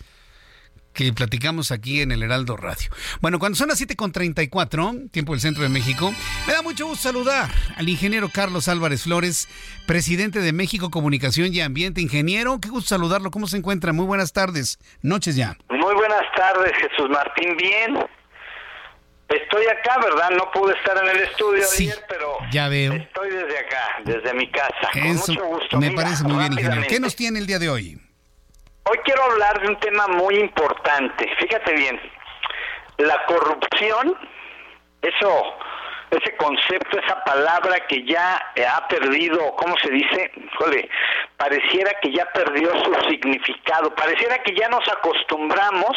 que platicamos aquí en el Heraldo Radio. Bueno, cuando son las 7.34, tiempo del centro de México, me da mucho gusto saludar al ingeniero Carlos Álvarez Flores, presidente de México Comunicación y Ambiente. Ingeniero, qué gusto saludarlo. ¿Cómo se encuentra? Muy buenas tardes, noches ya. Muy buenas tardes, Jesús Martín. Bien, Estoy acá, ¿verdad? No pude estar en el estudio ayer, pero ya veo. estoy desde acá, desde mi casa. con mucho gusto. Me parece muy bien, ingeniero. ¿Qué nos tiene el día de hoy? Hoy quiero hablar de un tema muy importante. Fíjate bien, la corrupción, eso, ese concepto, esa palabra que ya ha perdido, ¿cómo se dice? Jole, pareciera que ya perdió su significado, pareciera que ya nos acostumbramos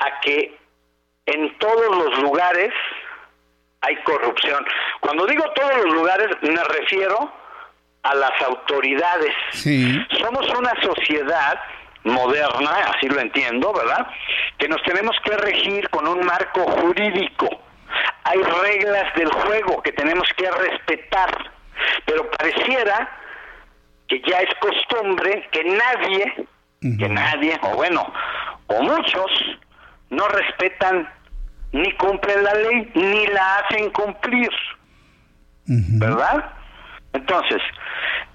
a que en todos los lugares hay corrupción. Cuando digo todos los lugares, me refiero a las autoridades. Somos una sociedad moderna, así lo entiendo, ¿verdad? Que nos tenemos que regir con un marco jurídico. Hay reglas del juego que tenemos que respetar, pero pareciera que ya es costumbre que nadie, que nadie, o bueno, o muchos, no respetan ni cumplen la ley ni la hacen cumplir. ¿Verdad? Entonces,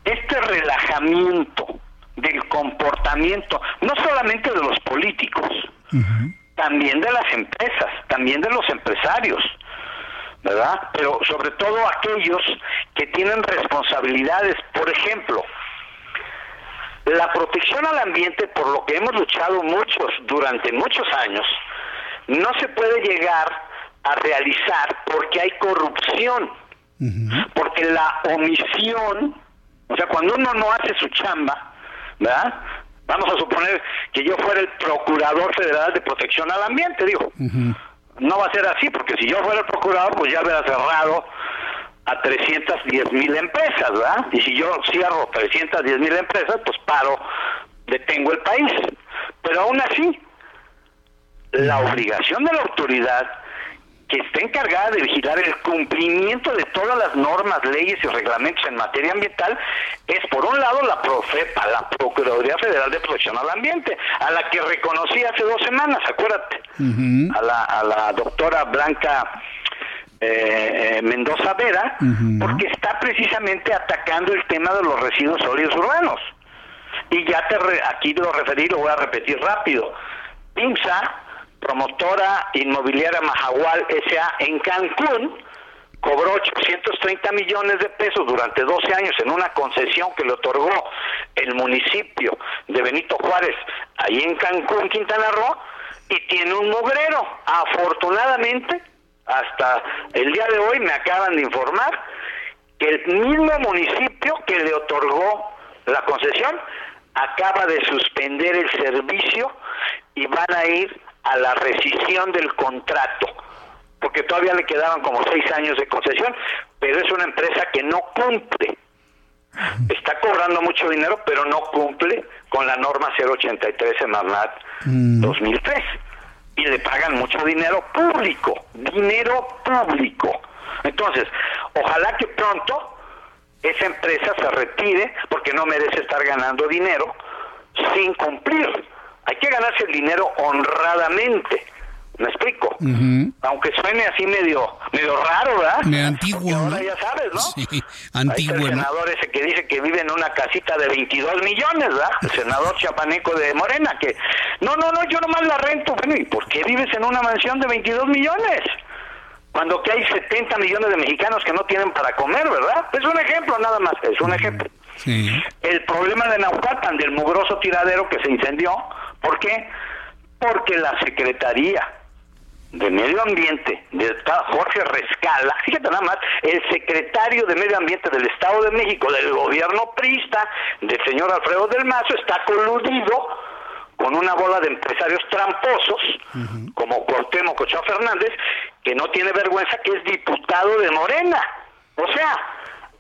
este relajamiento del comportamiento, no solamente de los políticos, también de las empresas, también de los empresarios, ¿verdad? Pero sobre todo aquellos que tienen responsabilidades, por ejemplo, la protección al ambiente, por lo que hemos luchado muchos durante muchos años, no se puede llegar a realizar porque hay corrupción, porque la omisión, o sea, cuando uno no hace su chamba, ¿verdad? Vamos a suponer que yo fuera el Procurador Federal de Protección al Ambiente, digo. No va a ser así, porque si yo fuera el Procurador, pues ya hubiera cerrado a 310 mil empresas, ¿verdad? Y si yo cierro 310 mil empresas, pues paro, detengo el país. Pero aún así, la obligación de la autoridad que está encargada de vigilar el cumplimiento de todas las normas, leyes y reglamentos en materia ambiental es, por un lado, la Profepa, la Procuraduría Federal de Protección al Ambiente, a la que reconocí hace dos semanas, acuérdate, a, la, a la doctora Blanca eh, eh, Mendoza Vera, porque está precisamente atacando el tema de los residuos sólidos urbanos. Y ya te aquí lo referí, lo voy a repetir rápido. PIMSA promotora inmobiliaria Mahahual S.A. en Cancún, cobró 830 millones de pesos durante 12 años en una concesión que le otorgó el municipio de Benito Juárez, ahí en Cancún, Quintana Roo, y tiene un mugrero. Afortunadamente, hasta el día de hoy me acaban de informar que el mismo municipio que le otorgó la concesión acaba de suspender el servicio y van a ir a la rescisión del contrato, porque todavía le quedaban como seis años de concesión, pero es una empresa que no cumple. Está cobrando mucho dinero, pero no cumple con la norma 083 Semarnat 2003. Y le pagan mucho dinero público, dinero público. Entonces, ojalá que pronto esa empresa se retire, porque no merece estar ganando dinero sin cumplir hay que ganarse el dinero honradamente, ¿Me explico? Aunque suene así medio medio raro, ¿verdad? Me antiguo. ahora ya sabes, ¿no? Sí, antiguo. el senador ese que dice que vive en una casita de 22 millones, ¿verdad? El senador chapaneco de Morena, que no, no, no, yo nomás la rento. Bueno, ¿y por qué vives en una mansión de 22 millones? Cuando que hay 70 millones de mexicanos que no tienen para comer, ¿verdad? Es un ejemplo nada más, es un ejemplo. Sí. El problema de Naucalpan, del mugroso tiradero que se incendió, ¿por qué? Porque la Secretaría de Medio Ambiente de Jorge Rescala, fíjate nada más, el secretario de Medio Ambiente del Estado de México, del gobierno prista, del señor Alfredo del Mazo, está coludido con una bola de empresarios tramposos, como Cuauhtémoc Ochoa Fernández, que no tiene vergüenza, que es diputado de Morena. O sea,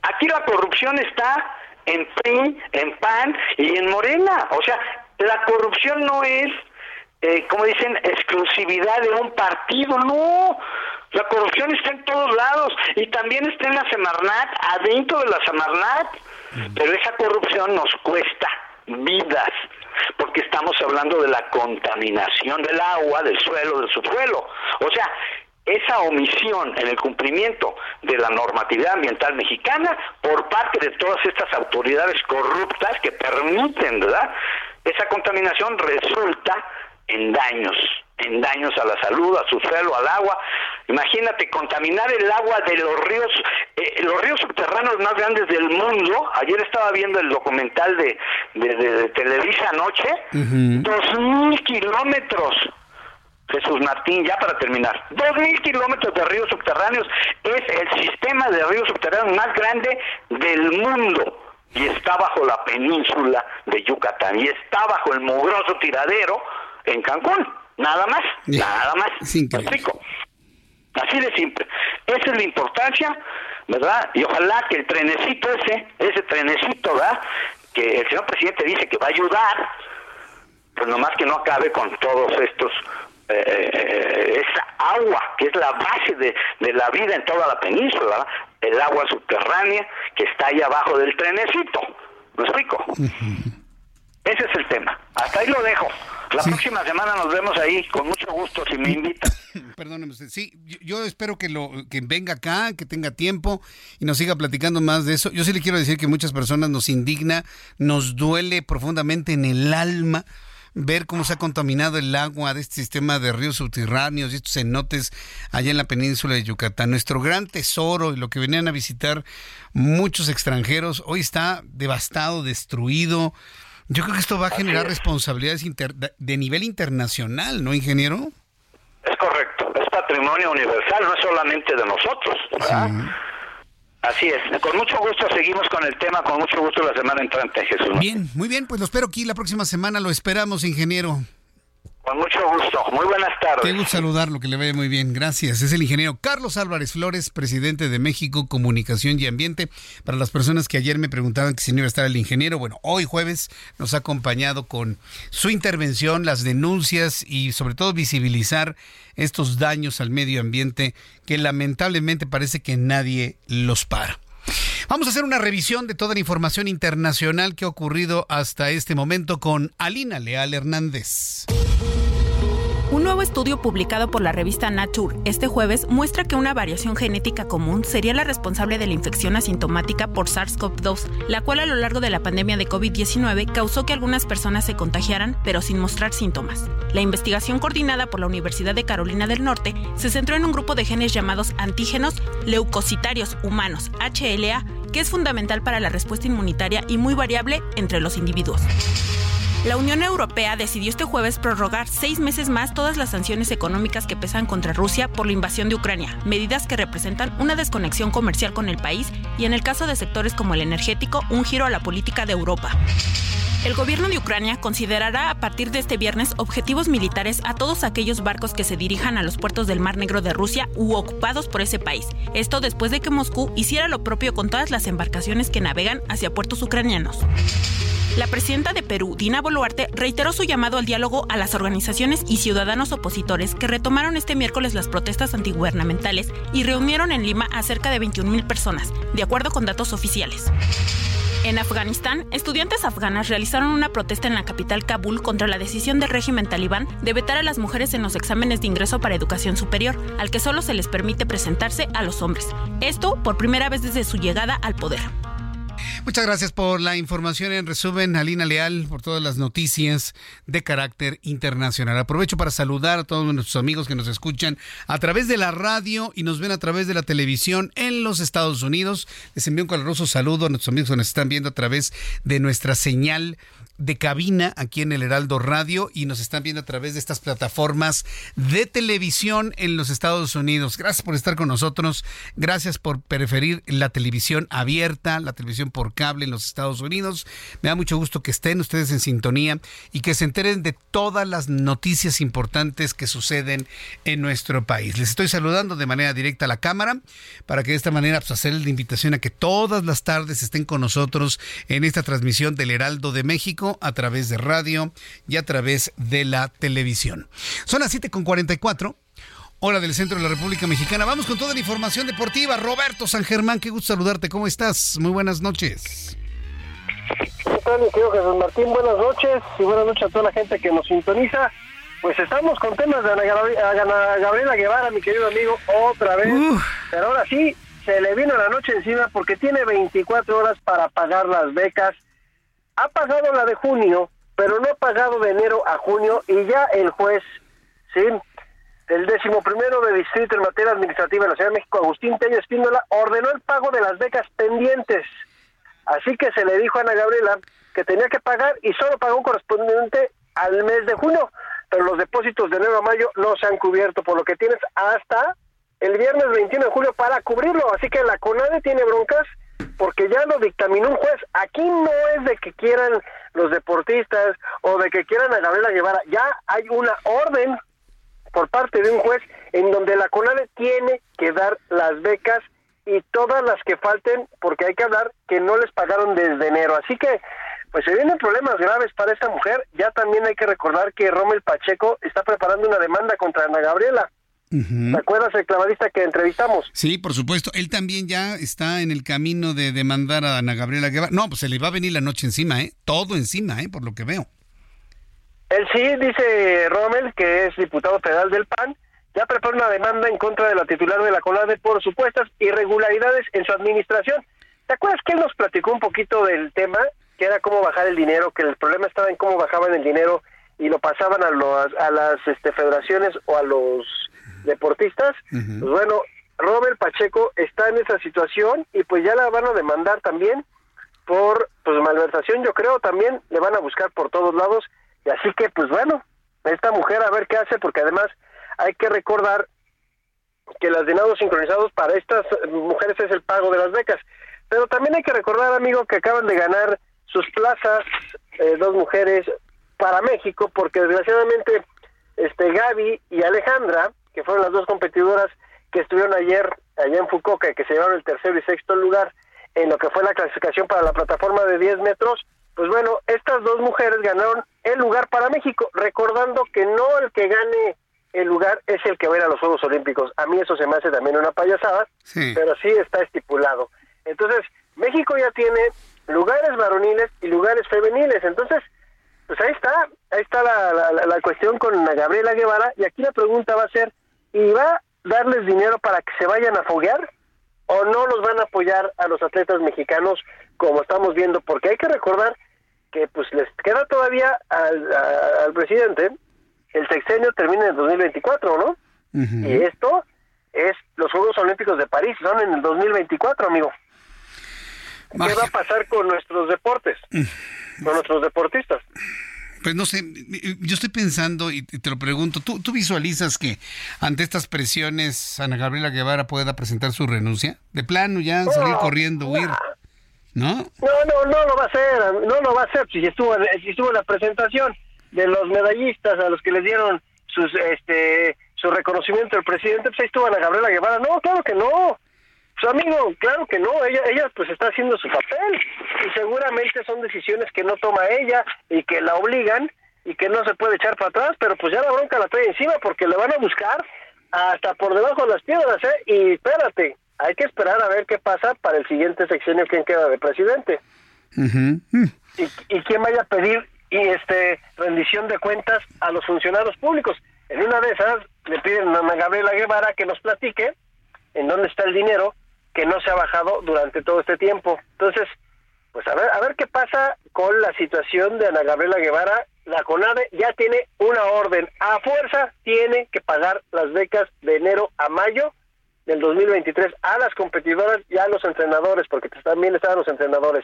aquí la corrupción está en PRI, en PAN y en Morena. O sea, la corrupción no es eh, como dicen, exclusividad de un partido, no. La corrupción está en todos lados y también está en la Semarnat, adentro de la Semarnat. Pero esa corrupción nos cuesta vidas, porque estamos hablando de la contaminación del agua, del suelo, del subsuelo. O sea, esa omisión en el cumplimiento de la normatividad ambiental mexicana por parte de todas estas autoridades corruptas que permiten, ¿verdad? Esa contaminación resulta en daños, en daños a la salud, a su suelo, al agua. Imagínate contaminar el agua de los ríos, eh, los ríos subterráneos más grandes del mundo. Ayer estaba viendo el documental de, de, Televisa anoche, dos mil kilómetros. Jesús Martín, ya para terminar, dos mil kilómetros de ríos subterráneos es el sistema de ríos subterráneos más grande del mundo y está bajo la península de Yucatán y está bajo el mugroso tiradero en Cancún, nada más, nada más. Así de simple. Esa es la importancia, ¿verdad? Y ojalá que el trenecito ese, ese trenecito, ¿verdad? Que el señor presidente dice que va a ayudar, pues nomás que no acabe con todos estos eh, eh, esa agua que es la base de, de, la vida en toda la península, ¿verdad? El agua subterránea que está ahí abajo del trenecito. ¿Me explico? Ese es el tema. Hasta ahí lo dejo. La próxima semana nos vemos ahí, con mucho gusto, si me invitan. [coughs] Perdóneme usted. Sí, yo, espero que lo que venga acá, que tenga tiempo y nos siga platicando más de eso. Yo sí le quiero decir que muchas personas nos indigna, nos duele profundamente en el alma ver cómo se ha contaminado el agua de este sistema de ríos subterráneos y estos cenotes allá en la península de Yucatán. Nuestro gran tesoro y lo que venían a visitar muchos extranjeros hoy está devastado, destruido. Yo creo que esto va a generar responsabilidades de nivel internacional, ¿no, ingeniero? Es correcto, es patrimonio universal, no es solamente de nosotros. Así es, con mucho gusto seguimos con el tema, con mucho gusto la semana entrante, Jesús. Bien, muy bien, pues lo espero aquí la próxima semana, lo esperamos, ingeniero. Con mucho gusto. Muy buenas tardes. Qué gusto saludarlo, que le vaya muy bien. Gracias. Es el ingeniero Carlos Álvarez Flores, presidente de México Comunicación y Ambiente. Para las personas que ayer me preguntaban que si no iba a estar el ingeniero, bueno, hoy jueves nos ha acompañado con su intervención, las denuncias y sobre todo visibilizar estos daños al medio ambiente que lamentablemente parece que nadie los para. Vamos a hacer una revisión de toda la información internacional que ha ocurrido hasta este momento con Alina Leal Hernández. Nuevo estudio publicado por la revista Nature este jueves muestra que una variación genética común sería la responsable de la infección asintomática por SARS-CoV-2, la cual a lo largo de la pandemia de COVID-19 causó que algunas personas se contagiaran pero sin mostrar síntomas. La investigación coordinada por la Universidad de Carolina del Norte se centró en un grupo de genes llamados antígenos leucocitarios humanos, HLA, que es fundamental para la respuesta inmunitaria y muy variable entre los individuos. La Unión Europea decidió este jueves prorrogar seis meses más todas las sanciones económicas que pesan contra Rusia por la invasión de Ucrania, medidas que representan una desconexión comercial con el país y en el caso de sectores como el energético, un giro a la política de Europa. El gobierno de Ucrania considerará a partir de este viernes objetivos militares a todos aquellos barcos que se dirijan a los puertos del Mar Negro de Rusia u ocupados por ese país. Esto después de que Moscú hiciera lo propio con todas las embarcaciones que navegan hacia puertos ucranianos. La presidenta de Perú, Dina Boluarte, reiteró su llamado al diálogo a las organizaciones y ciudadanos opositores que retomaron este miércoles las protestas antigubernamentales y reunieron en Lima a cerca de 21.000 personas, de acuerdo con datos oficiales. En Afganistán, estudiantes afganas realizaron una protesta en la capital Kabul contra la decisión del régimen talibán de vetar a las mujeres en los exámenes de ingreso para educación superior, al que solo se les permite presentarse a los hombres. Esto por primera vez desde su llegada al poder. Muchas gracias por la información. En resumen, Alina Leal, por todas las noticias de carácter internacional. Aprovecho para saludar a todos nuestros amigos que nos escuchan a través de la radio y nos ven a través de la televisión en los Estados Unidos. Les envío un caluroso saludo a nuestros amigos que nos están viendo a través de nuestra señal de cabina aquí en el Heraldo Radio y nos están viendo a través de estas plataformas de televisión en los Estados Unidos. Gracias por estar con nosotros. Gracias por preferir la televisión abierta, la televisión por cable en los Estados Unidos. Me da mucho gusto que estén ustedes en sintonía y que se enteren de todas las noticias importantes que suceden en nuestro país. Les estoy saludando de manera directa a la cámara para que de esta manera pues, hacerles la invitación a que todas las tardes estén con nosotros en esta transmisión del Heraldo de México a través de radio y a través de la televisión. Son las 7.44. Hora del centro de la República Mexicana. Vamos con toda la información deportiva. Roberto San Germán, qué gusto saludarte. ¿Cómo estás? Muy buenas noches. ¿Qué tal, mi querido Jesús Martín? Buenas noches y buenas noches a toda la gente que nos sintoniza. Pues estamos con temas de Ana Gabriela Guevara, mi querido amigo, otra vez. Pero ahora sí, se le vino la noche encima porque tiene 24 horas para pagar las becas ha pagado la de junio, pero no ha pagado de enero a junio y ya el juez, ¿sí? El décimo primero de distrito en materia administrativa de la Ciudad de México, Agustín Tello Espíndola, ordenó el pago de las becas pendientes. Así que se le dijo a Ana Gabriela que tenía que pagar y solo pagó correspondiente al mes de junio, pero los depósitos de enero a mayo no se han cubierto, por lo que tienes hasta el viernes 21 de julio para cubrirlo. Así que la CONADE tiene broncas porque ya lo dictaminó un juez. Aquí no es de que quieran los deportistas o de que quieran a Gabriela Guevara, ya hay una orden por parte de un juez en donde la CONADE tiene que dar las becas y todas las que falten, porque hay que hablar que no les pagaron desde enero. Así que, pues se vienen problemas graves para esta mujer. Ya también hay que recordar que Rommel Pacheco está preparando una demanda contra Ana Gabriela. ¿Te acuerdas el clavadista que entrevistamos? Sí, por supuesto. Él también ya está en el camino de demandar a Ana Gabriela Guevara. No, pues se le va a venir la noche encima, ¿eh? Todo encima, ¿eh? Por lo que veo. Él sí, dice Rommel, que es diputado federal del PAN, ya prepara una demanda en contra de la titular de la CONADE por supuestas irregularidades en su administración. ¿Te acuerdas que él nos platicó un poquito del tema? Que era cómo bajar el dinero, que el problema estaba en cómo bajaban el dinero y lo pasaban a, los, a las este, federaciones o a los deportistas, pues bueno, Robert Pacheco está en esa situación y pues ya la van a demandar también por pues malversación, yo creo también le van a buscar por todos lados. Y así que pues bueno, esta mujer a ver qué hace porque además hay que recordar que las dinados sincronizados para estas mujeres es el pago de las becas, pero también hay que recordar amigo que acaban de ganar sus plazas eh, dos mujeres para México porque desgraciadamente este Gaby y Alejandra que fueron las dos competidoras que estuvieron ayer allá en Fukuoka, que se llevaron el tercero y sexto lugar en lo que fue la clasificación para la plataforma de 10 metros, pues bueno, estas dos mujeres ganaron el lugar para México, recordando que no el que gane el lugar es el que va a ir a los Juegos Olímpicos. A mí eso se me hace también una payasada, pero sí está estipulado. Entonces, México ya tiene lugares varoniles y lugares femeniles. Entonces, pues ahí está, ahí está la, la, la cuestión con Gabriela Guevara. Y aquí la pregunta va a ser, y va a darles dinero para que se vayan a foguear o no los van a apoyar a los atletas mexicanos como estamos viendo porque hay que recordar que pues les queda todavía al, presidente el sexenio termina en el 2024 ¿no? y esto es los Juegos Olímpicos de París son en el 2024 amigo. ¿qué va a pasar con nuestros deportes? con nuestros deportistas pues no sé, yo estoy pensando y te lo pregunto, ¿tú, ¿tú visualizas que ante estas presiones Ana Gabriela Guevara pueda presentar su renuncia? De plano ya salir corriendo, huir. ¿No? No, no, no lo va a hacer, no lo va a hacer. Si estuvo, si estuvo la presentación de los medallistas a los que les dieron sus, este, su reconocimiento al presidente, pues ahí estuvo Ana Gabriela Guevara. No, claro que no. Su amigo, claro que no, ella, ella pues está haciendo su papel y seguramente son decisiones que no toma ella y que la obligan y que no se puede echar para atrás, pero pues ya la bronca la trae encima porque le van a buscar hasta por debajo de las piedras, ¿eh? Y espérate, hay que esperar a ver qué pasa para el siguiente sexenio quién queda de presidente. y, y quién vaya a pedir y este rendición de cuentas a los funcionarios públicos. En una de esas le piden a Gabriela Guevara que nos platique en dónde está el dinero que no se ha bajado durante todo este tiempo. Entonces, pues a ver, a ver qué pasa con la situación de Ana Gabriela Guevara. La CONADE ya tiene una orden. A fuerza tiene que pagar las becas de enero a mayo del 2023 a las competidoras y a los entrenadores, porque también están los entrenadores.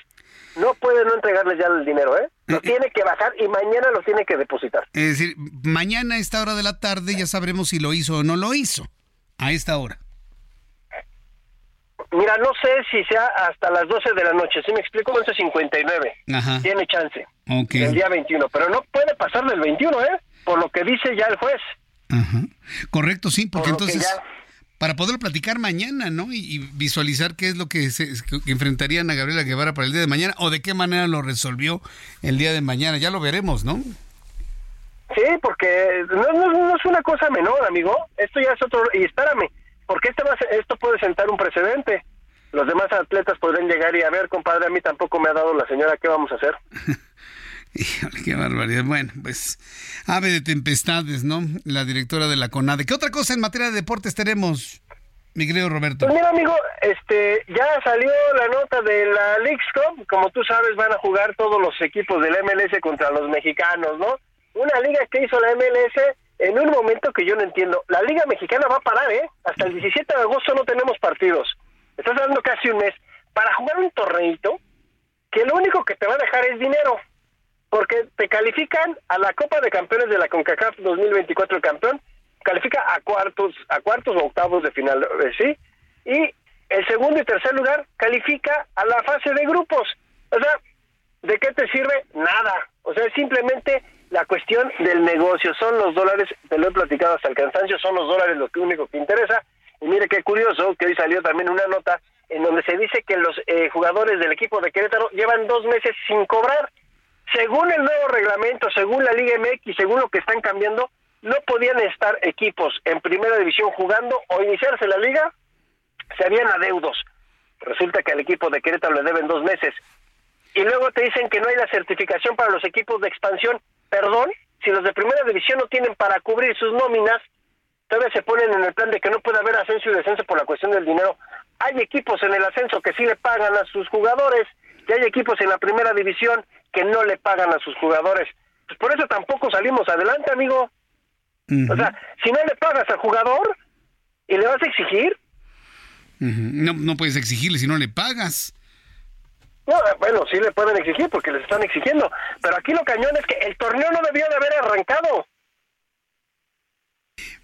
No puede no entregarles ya el dinero, ¿eh? Lo eh, tiene que bajar y mañana lo tiene que depositar. Es decir, mañana a esta hora de la tarde ya sabremos si lo hizo o no lo hizo. A esta hora. Mira, no sé si sea hasta las 12 de la noche. Si me explico, 11.59. Ajá. Tiene chance. Ok. El día 21. Pero no puede pasar del 21, ¿eh? Por lo que dice ya el juez. Ajá. Correcto, sí, porque entonces para poder platicar mañana, ¿no? Y, visualizar qué es lo que, se, enfrentarían a Gabriela Guevara para el día de mañana o de qué manera lo resolvió el día de mañana. Ya lo veremos, ¿no? Sí, porque no, es una cosa menor, amigo. Esto ya es otro... Y espérame, porque este esto puede sentar un precedente. Los demás atletas podrían llegar y a ver, compadre, a mí tampoco me ha dado la señora, ¿qué vamos a hacer? [laughs] Híjole, qué barbaridad. Bueno, pues ave de tempestades, ¿no? La directora de la CONADE. ¿Qué otra cosa en materia de deportes tenemos, mi querido Roberto? Pues mira, amigo, este, ya salió la nota de la Leagues Cup. Como tú sabes, van a jugar todos los equipos del MLS contra los mexicanos, ¿no? Una liga que hizo la MLS en un momento que yo no entiendo. La liga mexicana va a parar, ¿eh? Hasta el 17 de agosto no tenemos partidos. Estás dando casi un mes para jugar un torneito que lo único que te va a dejar es dinero porque te califican a la Copa de Campeones de la CONCACAF 2024 el campeón, califica a cuartos, a cuartos o octavos de final, eh, ¿sí? Y el segundo y tercer lugar califica a la fase de grupos. O sea, ¿de qué te sirve? Nada. O sea, simplemente la cuestión del negocio. Son los dólares, te lo he platicado hasta el cansancio, son los dólares lo que único que interesa. Y mire qué curioso que hoy salió también una nota en donde se dice que los eh, jugadores del equipo de Querétaro llevan dos meses sin cobrar según el nuevo reglamento, según la Liga MX, según lo que están cambiando, no podían estar equipos en primera división jugando o iniciarse la liga, se habían adeudos. Resulta que al equipo de Querétaro le deben dos meses. Y luego te dicen que no hay la certificación para los equipos de expansión. Perdón, si los de primera división no tienen para cubrir sus nóminas, todavía se ponen en el plan de que no puede haber ascenso y descenso por la cuestión del dinero. Hay equipos en el ascenso que sí le pagan a sus jugadores, y hay equipos en la primera división que no le pagan a sus jugadores. Pues por eso tampoco salimos adelante, amigo. O sea, si no le pagas al jugador y le vas a exigir. No, no puedes exigirle si no le pagas. No, bueno, sí le pueden exigir porque les están exigiendo. Pero aquí lo cañón es que el torneo no debió de haber arrancado.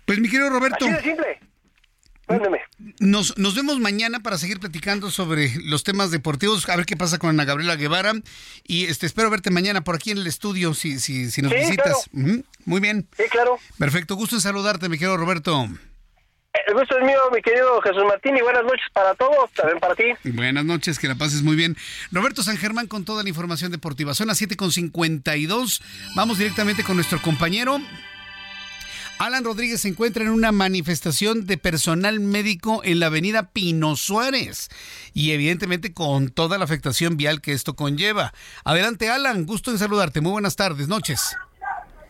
Pues mi querido Roberto. Así de simple. Nos, nos vemos mañana para seguir platicando sobre los temas deportivos, a ver qué pasa con Ana Gabriela Guevara. Y este espero verte mañana por aquí en el estudio si, si, si nos visitas. Muy bien. Sí, claro. Perfecto, gusto en saludarte, mi querido Roberto. El gusto es mío, mi querido Jesús Martín, y buenas noches para todos, también para ti. Buenas noches, que la pases muy bien. Roberto San Germán con toda la información deportiva. Son las 7.52. Vamos directamente con nuestro compañero Alan Rodríguez se encuentra en una manifestación de personal médico en la avenida Pino Suárez y evidentemente con toda la afectación vial que esto conlleva. Adelante Alan, gusto en saludarte. Muy buenas tardes, noches.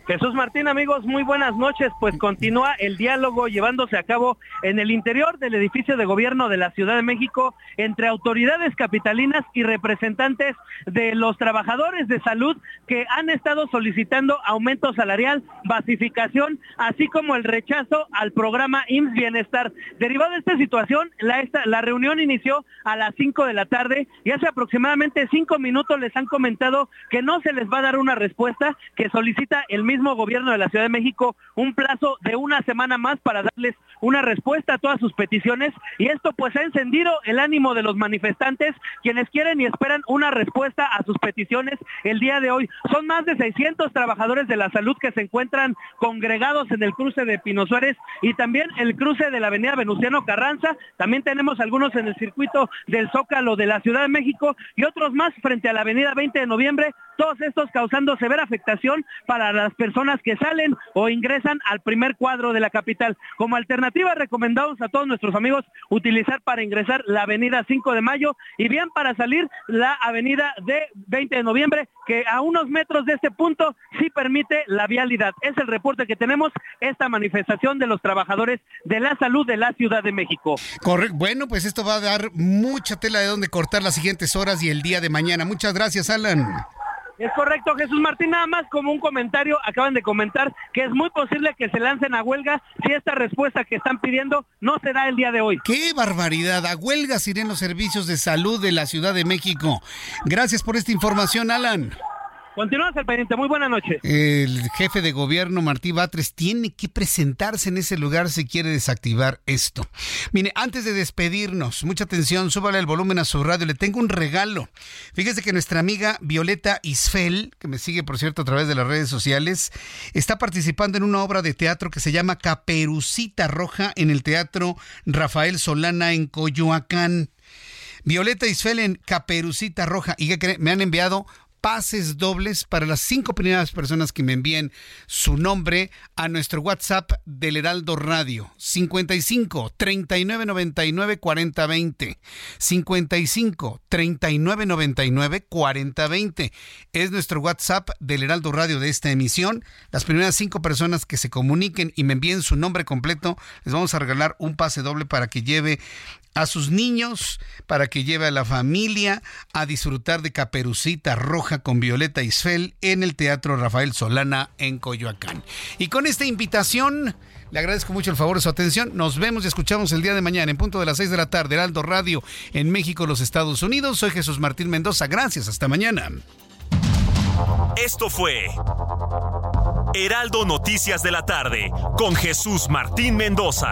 Jesús Martín, amigos, muy buenas noches. Pues continúa el diálogo llevándose a cabo en el interior del edificio de gobierno de la Ciudad de México entre autoridades capitalinas y representantes de los trabajadores de salud que han estado solicitando aumento salarial, basificación, así como el rechazo al programa IMSS Bienestar. Derivado de esta situación, la, la reunión inició a las 5 de la tarde y hace aproximadamente cinco minutos les han comentado que no se les va a dar una respuesta que solicita el mismo gobierno de la Ciudad de México un plazo de una semana más para darles una respuesta a todas sus peticiones y esto pues ha encendido el ánimo de los manifestantes quienes quieren y esperan una respuesta a sus peticiones el día de hoy. Son más de 600 trabajadores de la salud que se encuentran congregados en el cruce de Pino Suárez y también el cruce de la avenida Venustiano Carranza. También tenemos algunos en el circuito del Zócalo de la Ciudad de México y otros más frente a la avenida 20 de noviembre todos estos causando severa afectación para las personas que salen o ingresan al primer cuadro de la capital. Como alternativa recomendamos a todos nuestros amigos utilizar para ingresar la avenida 5 de mayo y bien para salir la avenida de 20 de noviembre, que a unos metros de este punto sí permite la vialidad. Es el reporte que tenemos, esta manifestación de los trabajadores de la salud de la Ciudad de México. Correcto. Bueno, pues esto va a dar mucha tela de donde cortar las siguientes horas y el día de mañana. Muchas gracias, Alan. Es correcto, Jesús Martín. Nada más como un comentario, acaban de comentar que es muy posible que se lancen a huelga si esta respuesta que están pidiendo no se da el día de hoy. ¡Qué barbaridad! A huelgas irán los servicios de salud de la Ciudad de México. Gracias por esta información, Alan. Continuamos al pendiente. Muy buena noche. El jefe de gobierno, Martí Batres, tiene que presentarse en ese lugar si quiere desactivar esto. Mire, antes de despedirnos, mucha atención, súbale el volumen a su radio. Le tengo un regalo. Fíjese que nuestra amiga Violeta Isfel, que me sigue, por cierto, a través de las redes sociales, está participando en una obra de teatro que se llama Caperucita Roja en el Teatro Rafael Solana en Coyoacán. Violeta Isfel en Caperucita Roja. ¿Y qué Me han enviado pases dobles para las cinco primeras personas que me envíen su nombre a nuestro WhatsApp del Heraldo Radio. 55 39 99 40 20 55 39 99 40 20 es nuestro WhatsApp del Heraldo Radio de esta emisión. Las primeras cinco personas que se comuniquen y me envíen su nombre completo les vamos a regalar un pase doble para que lleve a sus niños para que lleve a la familia a disfrutar de Caperucita Roja con Violeta Isfel en el Teatro Rafael Solana en Coyoacán. Y con esta invitación, le agradezco mucho el favor de su atención. Nos vemos y escuchamos el día de mañana en punto de las 6 de la tarde, Heraldo Radio en México, los Estados Unidos. Soy Jesús Martín Mendoza. Gracias. Hasta mañana. Esto fue Heraldo Noticias de la tarde con Jesús Martín Mendoza.